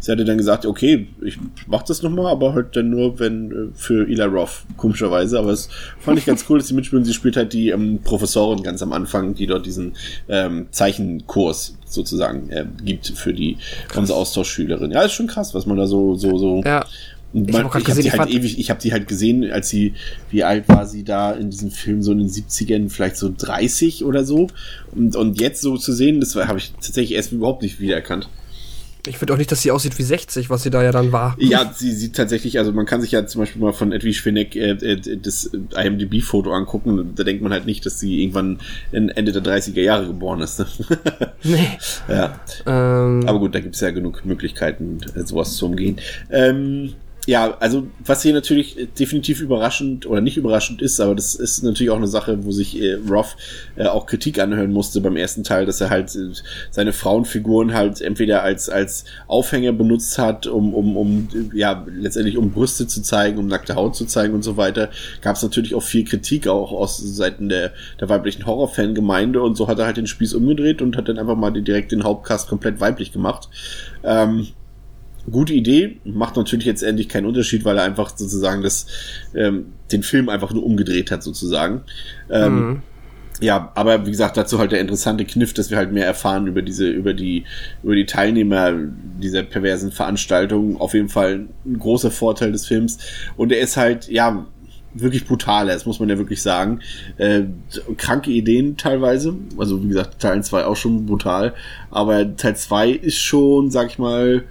Speaker 2: sie hatte dann gesagt, okay, ich mach das nochmal, aber halt dann nur, wenn äh, für Ila Roth, komischerweise, aber es fand ich ganz cool, dass sie mitspielen. Sie spielt halt die ähm, Professorin ganz am Anfang, die dort diesen ähm, Zeichenkurs sozusagen äh, gibt für die unsere Austauschschülerin. Ja, ist schon krass, was man da so so so
Speaker 3: Ja. Ich hab
Speaker 2: habe die halt
Speaker 3: fand-
Speaker 2: ewig, ich habe die halt gesehen, als sie, wie alt war sie da in diesem Film, so in den 70ern, vielleicht so 30 oder so. Und, und jetzt so zu sehen, das habe ich tatsächlich erst überhaupt nicht wiedererkannt.
Speaker 3: Ich finde auch nicht, dass sie aussieht wie 60, was sie da ja dann war.
Speaker 2: Ja, sie sieht tatsächlich, also man kann sich ja zum Beispiel mal von Edwige Schweneck äh, äh, das IMDb-Foto angucken. Da denkt man halt nicht, dass sie irgendwann in Ende der 30er Jahre geboren ist. Ne?
Speaker 3: Nee.
Speaker 2: ja.
Speaker 3: Ähm,
Speaker 2: Aber gut, da gibt's ja genug Möglichkeiten, äh, sowas zu umgehen. Ähm, ja, also was hier natürlich äh, definitiv überraschend oder nicht überraschend ist, aber das ist natürlich auch eine Sache, wo sich äh, Roth äh, auch Kritik anhören musste beim ersten Teil, dass er halt äh, seine Frauenfiguren halt entweder als als Aufhänger benutzt hat, um um um ja letztendlich um Brüste zu zeigen, um nackte Haut zu zeigen und so weiter. Gab es natürlich auch viel Kritik auch aus Seiten der der weiblichen Horrorfangemeinde und so hat er halt den Spieß umgedreht und hat dann einfach mal direkt den Hauptcast komplett weiblich gemacht. Ähm, gute Idee, macht natürlich jetzt endlich keinen Unterschied, weil er einfach sozusagen das, ähm, den Film einfach nur umgedreht hat, sozusagen. Ähm,
Speaker 3: mhm.
Speaker 2: Ja, aber wie gesagt, dazu halt der interessante Kniff, dass wir halt mehr erfahren über diese, über die, über die Teilnehmer dieser perversen Veranstaltung. Auf jeden Fall ein großer Vorteil des Films. Und er ist halt, ja, wirklich brutal, das muss man ja wirklich sagen. Äh, kranke Ideen teilweise. Also wie gesagt, Teil 2 auch schon brutal. Aber Teil 2 ist schon, sag ich mal,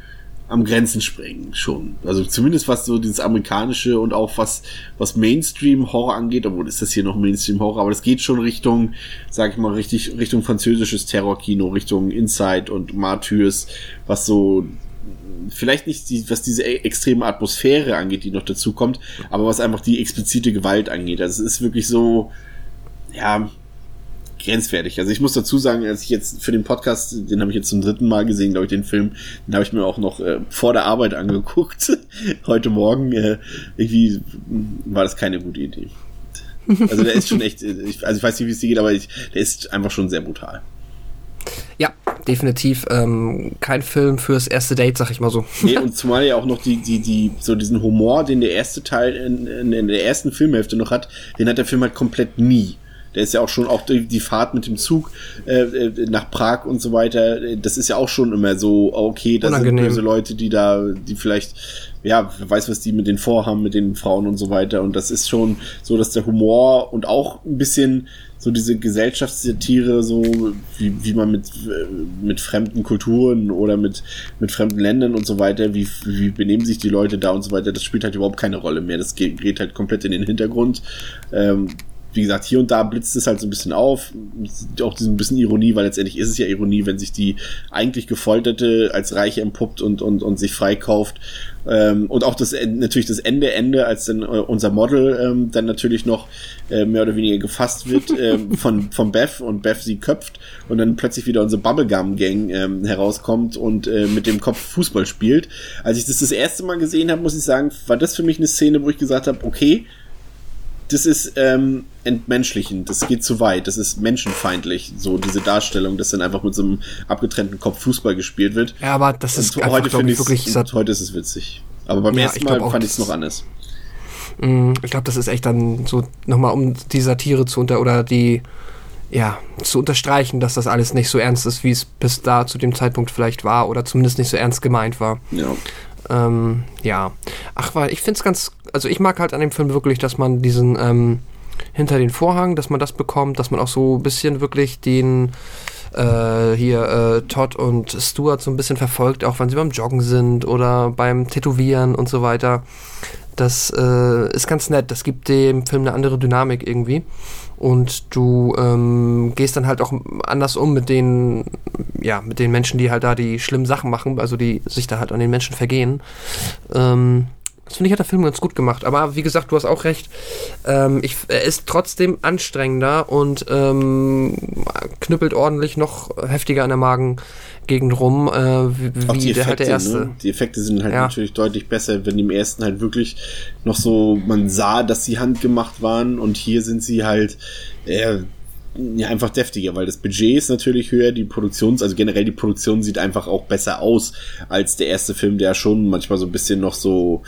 Speaker 2: am Grenzen sprengen schon. Also zumindest was so dieses amerikanische und auch was was Mainstream Horror angeht, obwohl ist das hier noch Mainstream Horror, aber das geht schon Richtung, sag ich mal, richtig Richtung französisches Terrorkino, Richtung Inside und Martyrs, was so vielleicht nicht die, was diese e- extreme Atmosphäre angeht, die noch dazu kommt, aber was einfach die explizite Gewalt angeht. Also es ist wirklich so, ja, grenzwertig. Also ich muss dazu sagen, als ich jetzt für den Podcast, den habe ich jetzt zum dritten Mal gesehen, glaube ich, den Film, den habe ich mir auch noch äh, vor der Arbeit angeguckt. Heute Morgen äh, irgendwie war das keine gute Idee. Also der ist schon echt, äh, ich, also ich weiß nicht, wie es dir geht, aber ich, der ist einfach schon sehr brutal.
Speaker 3: Ja, definitiv ähm, kein Film fürs erste Date, sag ich mal so.
Speaker 2: Nee, und zumal ja auch noch die, die, die, so diesen Humor, den der erste Teil in, in, in der ersten Filmhälfte noch hat, den hat der Film halt komplett nie. Der ist ja auch schon auch die, die Fahrt mit dem Zug äh, äh, nach Prag und so weiter. Das ist ja auch schon immer so, okay, da
Speaker 3: Unangenehm.
Speaker 2: sind böse Leute, die da, die vielleicht, ja, wer weiß, was die mit den vorhaben, mit den Frauen und so weiter. Und das ist schon so, dass der Humor und auch ein bisschen so diese Gesellschaftssatire, so wie, wie man mit, mit fremden Kulturen oder mit, mit fremden Ländern und so weiter, wie, wie benehmen sich die Leute da und so weiter, das spielt halt überhaupt keine Rolle mehr. Das geht, geht halt komplett in den Hintergrund. Ähm, wie gesagt, hier und da blitzt es halt so ein bisschen auf. Auch diesen bisschen Ironie, weil letztendlich ist es ja Ironie, wenn sich die eigentlich Gefolterte als Reiche entpuppt und, und, und sich freikauft. Ähm, und auch das natürlich das Ende, Ende, als dann äh, unser Model ähm, dann natürlich noch äh, mehr oder weniger gefasst wird ähm, von, von Beth und Beth sie köpft und dann plötzlich wieder unsere Bubblegum-Gang ähm, herauskommt und äh, mit dem Kopf Fußball spielt. Als ich das das erste Mal gesehen habe, muss ich sagen, war das für mich eine Szene, wo ich gesagt habe, okay, das ist ähm, entmenschlichend, das geht zu weit, das ist menschenfeindlich, so diese Darstellung, dass dann einfach mit so einem abgetrennten Kopf Fußball gespielt wird.
Speaker 3: Ja, aber das ist
Speaker 2: Und
Speaker 3: einfach,
Speaker 2: heute
Speaker 3: glaube ich,
Speaker 2: ich
Speaker 3: wirklich.
Speaker 2: heute ist es witzig. Aber beim
Speaker 3: Ja,
Speaker 2: ersten Mal fand ich es noch anders.
Speaker 3: Mm, ich glaube, das ist echt dann so nochmal, um die Satire zu unter oder die ja, zu unterstreichen, dass das alles nicht so ernst ist, wie es bis da zu dem Zeitpunkt vielleicht war oder zumindest nicht so ernst gemeint war.
Speaker 2: Ja.
Speaker 3: Ähm, ja. Ach, weil ich finde es ganz, also ich mag halt an dem Film wirklich, dass man diesen ähm, hinter den Vorhang, dass man das bekommt, dass man auch so ein bisschen wirklich den äh, hier äh, Todd und Stuart so ein bisschen verfolgt, auch wenn sie beim Joggen sind oder beim Tätowieren und so weiter. Das äh, ist ganz nett. Das gibt dem Film eine andere Dynamik irgendwie. Und du ähm, gehst dann halt auch anders um mit den, ja, mit den Menschen, die halt da die schlimmen Sachen machen, also die sich da halt an den Menschen vergehen. Ähm, das finde ich, hat der Film ganz gut gemacht. Aber wie gesagt, du hast auch recht. Ähm, ich, er ist trotzdem anstrengender und ähm, knüppelt ordentlich noch heftiger an der Magengegend rum, äh, wie,
Speaker 2: Auch die
Speaker 3: wie der halt der
Speaker 2: Effekte,
Speaker 3: erste.
Speaker 2: ne? Die Effekte sind halt
Speaker 3: Ja.
Speaker 2: natürlich deutlich besser, wenn im ersten halt wirklich noch so, man sah, dass sie handgemacht waren und hier sind sie halt äh, ja, einfach deftiger, weil das Budget ist natürlich höher, die Produktions, also generell die Produktion sieht einfach auch besser aus als der erste Film, der schon manchmal so ein bisschen noch so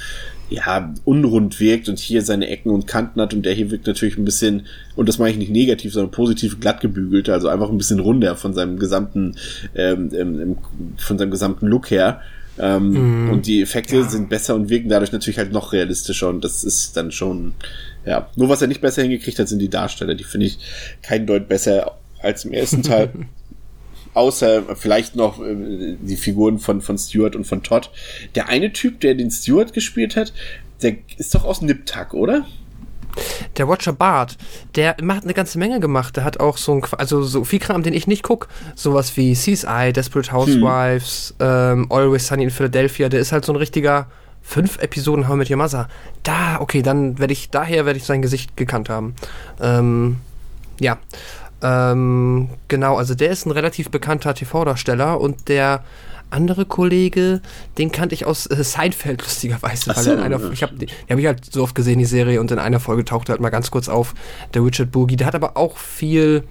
Speaker 2: ja, unrund wirkt und hier seine Ecken und Kanten hat und der hier wirkt natürlich ein bisschen, und das meine ich nicht negativ, sondern positiv glatt gebügelt, also einfach ein bisschen runder von seinem gesamten, ähm, ähm, von seinem gesamten Look her. Ähm, Und die Effekte sind besser und wirken dadurch natürlich halt noch realistischer und das ist dann schon, ja. Nur was er nicht besser hingekriegt hat, sind die Darsteller. Die finde ich kein Deut besser als im ersten Teil. Außer vielleicht noch äh, die Figuren von, von Stuart und von Todd. Der eine Typ, der den Stuart gespielt hat, der ist doch aus Nip-Tuck, oder?
Speaker 3: Der Watcher Bart, der macht eine ganze Menge gemacht. Der hat auch so ein, also so viel Kram, den ich nicht guck. Sowas wie CSI, Desperate Housewives, ähm, Always Sunny in Philadelphia. Der ist halt so ein richtiger fünf Episoden I Met Your Mother. Da, okay, dann werde ich, daher werde ich sein Gesicht gekannt haben. Ähm, ja. Ähm, genau, also der ist ein relativ bekannter TV-Darsteller und der andere Kollege, den kannte ich aus äh, Seinfeld lustigerweise, weil in einer,
Speaker 2: ja.
Speaker 3: ich habe die, die habe ich halt so oft gesehen die Serie und in einer Folge tauchte halt mal ganz kurz auf der Richard Boogie. Der hat aber auch viel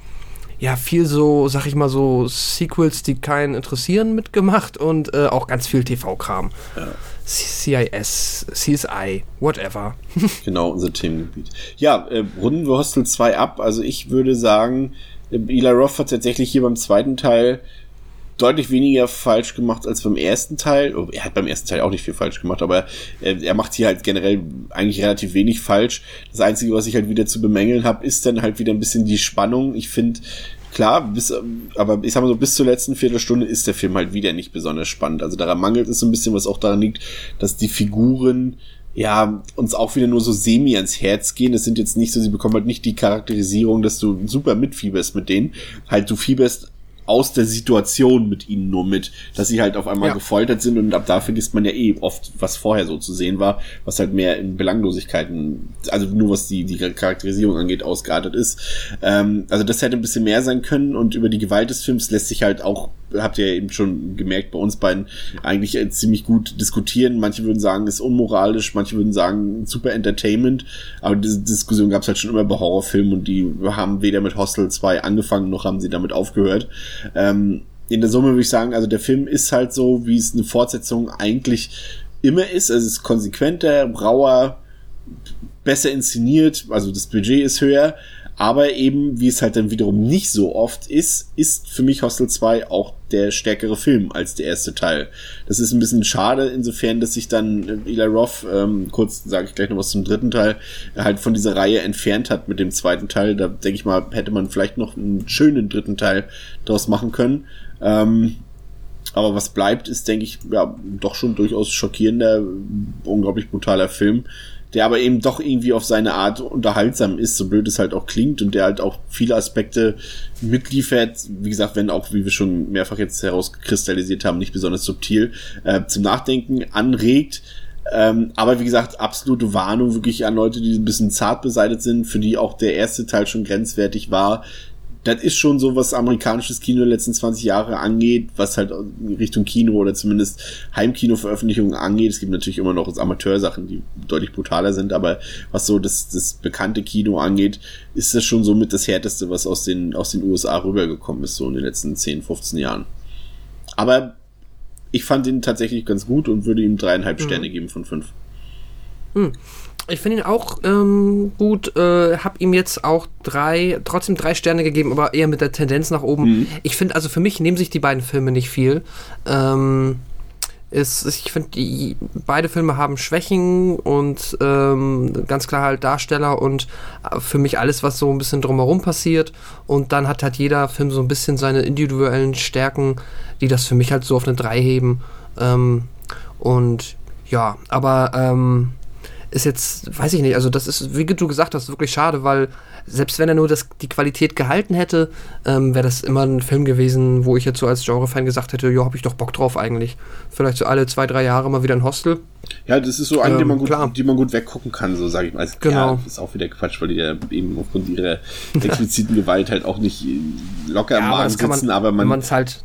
Speaker 3: ja, viel so, sag ich mal so, Sequels, die keinen interessieren, mitgemacht und äh, auch ganz viel TV-Kram. CIS, CSI, whatever.
Speaker 2: Genau, unser Themengebiet. Ja, äh, runden wir Hostel 2 ab. Also ich würde sagen, äh, Eli Roth hat tatsächlich hier beim zweiten Teil deutlich weniger falsch gemacht als beim ersten Teil. Oh, er hat beim ersten Teil auch nicht viel falsch gemacht, aber äh, er macht hier halt generell eigentlich relativ wenig falsch. Das Einzige, was ich halt wieder zu bemängeln habe, ist dann halt wieder ein bisschen die Spannung. Ich finde, klar, bis, aber ich sag mal so, bis zur letzten Viertelstunde ist der Film halt wieder nicht besonders spannend. Also daran mangelt es so ein bisschen, was auch daran liegt, dass die Figuren ja, uns auch wieder nur so semi ans Herz gehen. Es sind jetzt nicht so, sie bekommen halt nicht die Charakterisierung, dass du super mitfieberst mit denen. Halt, du fieberst aus der Situation mit ihnen nur mit, dass sie halt auf einmal
Speaker 3: Ja.
Speaker 2: gefoltert sind und ab da vergisst man ja eh oft, was vorher so zu sehen war, was halt mehr in Belanglosigkeiten, also nur was die, die Charakterisierung angeht, ausgeartet ist. Ähm, also das hätte ein bisschen mehr sein können und über die Gewalt des Films lässt sich halt auch, habt ihr ja eben schon gemerkt, bei uns beiden eigentlich äh, ziemlich gut diskutieren. Manche würden sagen, ist unmoralisch, manche würden sagen, super Entertainment, aber diese Diskussion gab es halt schon immer bei Horrorfilmen und die haben weder mit Hostel 2 angefangen, noch haben sie damit aufgehört. Ähm, in der Summe würde ich sagen, also der Film ist halt so, wie es eine Fortsetzung eigentlich immer ist. Also es ist konsequenter, rauer, besser inszeniert, also das Budget ist höher, aber eben, wie es halt dann wiederum nicht so oft ist, ist für mich Hostel 2 auch der stärkere Film als der erste Teil. Das ist ein bisschen schade, insofern, dass sich dann Eli Roth, ähm, kurz sage ich gleich noch was zum dritten Teil, halt von dieser Reihe entfernt hat mit dem zweiten Teil. Da denke ich mal, hätte man vielleicht noch einen schönen dritten Teil daraus machen können. Ähm, aber was bleibt, ist, denke ich, ja, doch schon durchaus schockierender, unglaublich brutaler Film, der aber eben doch irgendwie auf seine Art unterhaltsam ist, so blöd es halt auch klingt und der halt auch viele Aspekte mitliefert, wie gesagt, wenn auch, wie wir schon mehrfach jetzt herauskristallisiert haben, nicht besonders subtil, äh, zum Nachdenken anregt. Ähm, aber wie gesagt, absolute Warnung wirklich an Leute, die ein bisschen zart beseitigt sind, für die auch der erste Teil schon grenzwertig war. Das ist schon so, was amerikanisches Kino der letzten 20 Jahre angeht, was halt in Richtung Kino oder zumindest Heimkino-Veröffentlichungen angeht. Es gibt natürlich immer noch Amateursachen, die deutlich brutaler sind, aber was so das, das bekannte Kino angeht, ist das schon so mit das härteste, was aus den, aus den USA rübergekommen ist, so in den letzten 10, 15 Jahren. Aber ich fand ihn tatsächlich ganz gut und würde ihm dreieinhalb Sterne geben von fünf.
Speaker 3: Ich finde ihn auch ähm, gut, äh, habe ihm jetzt auch drei, trotzdem drei Sterne gegeben, aber eher mit der Tendenz nach oben. Mhm. Ich finde, also für mich nehmen sich die beiden Filme nicht viel. Ähm, ist, ich finde, beide Filme haben Schwächen und ähm, ganz klar halt Darsteller und äh, für mich alles, was so ein bisschen drumherum passiert. Und dann hat halt jeder Film so ein bisschen seine individuellen Stärken, die das für mich halt so auf eine 3 heben. Ähm, und ja, aber ähm, ist jetzt, weiß ich nicht, also das ist, wie du gesagt hast, wirklich schade, weil selbst wenn er nur das, die Qualität gehalten hätte, ähm, wäre das immer ein Film gewesen, wo ich jetzt so als Genre-Fan gesagt hätte, ja, hab ich doch Bock drauf eigentlich. Vielleicht so alle zwei, drei Jahre mal wieder ein Hostel.
Speaker 2: Ja, das ist so ein, ähm, den, man gut, den man gut weggucken kann, so sage ich mal. Also,
Speaker 3: genau.
Speaker 2: Ja, ist auch wieder Quatsch, weil die ja eben aufgrund ihrer expliziten Gewalt halt auch nicht locker ja, im Magen sitzen,
Speaker 3: man,
Speaker 2: aber man.
Speaker 3: Wenn man es halt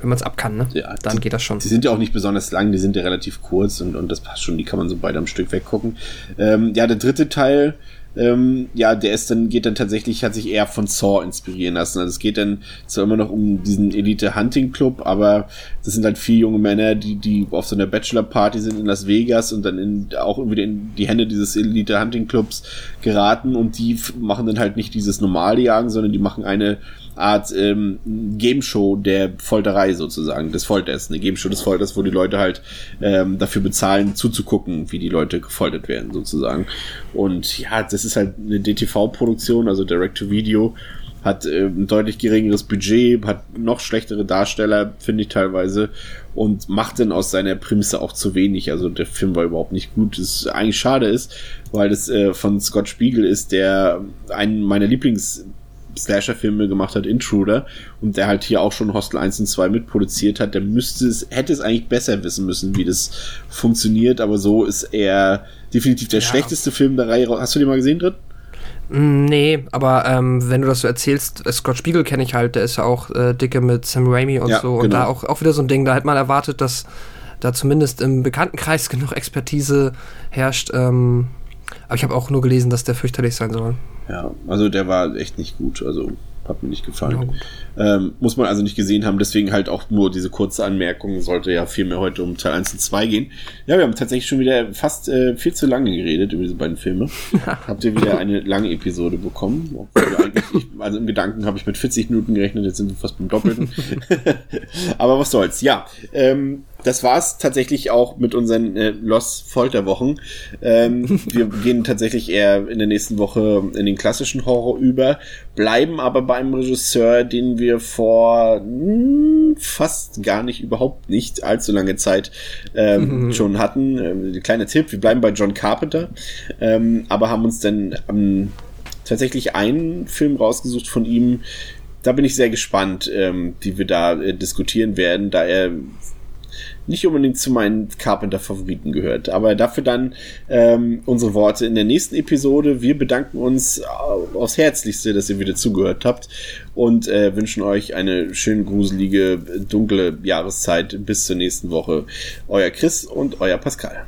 Speaker 3: wenn man es ab kann, ne?
Speaker 2: Ja,
Speaker 3: dann
Speaker 2: die,
Speaker 3: geht das schon.
Speaker 2: Die sind ja auch nicht besonders lang, die sind ja relativ kurz und, und das passt schon, die kann man so beide am Stück weggucken. Ähm, ja, der dritte Teil, ähm, ja, der ist dann, geht dann tatsächlich, hat sich eher von Saw inspirieren lassen. Also es geht dann zwar immer noch um diesen Elite Hunting Club, aber das sind halt vier junge Männer, die, die auf so einer Bachelor Party sind in Las Vegas und dann in, auch wieder in die Hände dieses Elite Hunting Clubs geraten und die machen dann halt nicht dieses normale Jagen, sondern die machen eine Art ähm, Game Show der Folterei sozusagen, des Folters. Eine Game Show des Folters, wo die Leute halt ähm, dafür bezahlen, zuzugucken, wie die Leute gefoltert werden sozusagen. Und ja, das ist halt eine DTV-Produktion, also Direct-to-Video hat äh, ein deutlich geringeres Budget, hat noch schlechtere Darsteller, finde ich teilweise, und macht dann aus seiner Prämisse auch zu wenig. Also der Film war überhaupt nicht gut. Das eigentlich schade ist, weil das äh, von Scott Spiegel ist, der einen meiner Lieblings Slasher-Filme gemacht hat, Intruder, und der halt hier auch schon Hostel 1 und 2 mitproduziert hat, der müsste es, hätte es eigentlich besser wissen müssen, wie das funktioniert, aber so ist er definitiv der ja. schlechteste Film der Reihe. Hast du den mal gesehen, Dritt?
Speaker 3: Mm, nee, aber ähm, wenn du das so erzählst, äh, Scott Spiegel kenne ich halt, der ist ja auch äh, dicke mit Sam Raimi und ja, so. Und genau. da auch, auch wieder so ein Ding, da hätte man erwartet, dass da zumindest im Bekanntenkreis genug Expertise herrscht. Ähm, aber ich habe auch nur gelesen, dass der fürchterlich sein soll.
Speaker 2: Ja, also der war echt nicht gut. Also hat mir nicht gefallen. Ja, ähm, muss man also nicht gesehen haben, deswegen halt auch nur diese kurze Anmerkung, sollte ja viel mehr heute um Teil 1 und 2 gehen. Ja, wir haben tatsächlich schon wieder fast äh, viel zu lange geredet über diese beiden Filme. Habt ihr wieder eine lange Episode bekommen? Ich, also im Gedanken habe ich mit 40 Minuten gerechnet, jetzt sind wir fast beim Doppelten. Aber was soll's. Ja, ähm, das war's tatsächlich auch mit unseren äh, Lost Folterwochen. Ähm, wir gehen tatsächlich eher in der nächsten Woche in den klassischen Horror über, bleiben aber beim Regisseur, den wir vor mh, hm, fast gar nicht, überhaupt nicht allzu lange Zeit ähm, schon hatten. Ähm, kleiner Tipp, wir bleiben bei John Carpenter, ähm, aber haben uns dann ähm, tatsächlich einen Film rausgesucht von ihm, da bin ich sehr gespannt, ähm, wie wir da äh, diskutieren werden, da er nicht unbedingt zu meinen Carpenter-Favoriten gehört. Aber dafür dann ähm, unsere Worte in der nächsten Episode. Wir bedanken uns aufs Herzlichste, dass ihr wieder zugehört habt und äh, wünschen euch eine schön gruselige, dunkle Jahreszeit. Bis zur nächsten Woche. Euer Chris und euer Pascal.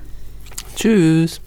Speaker 3: Tschüss.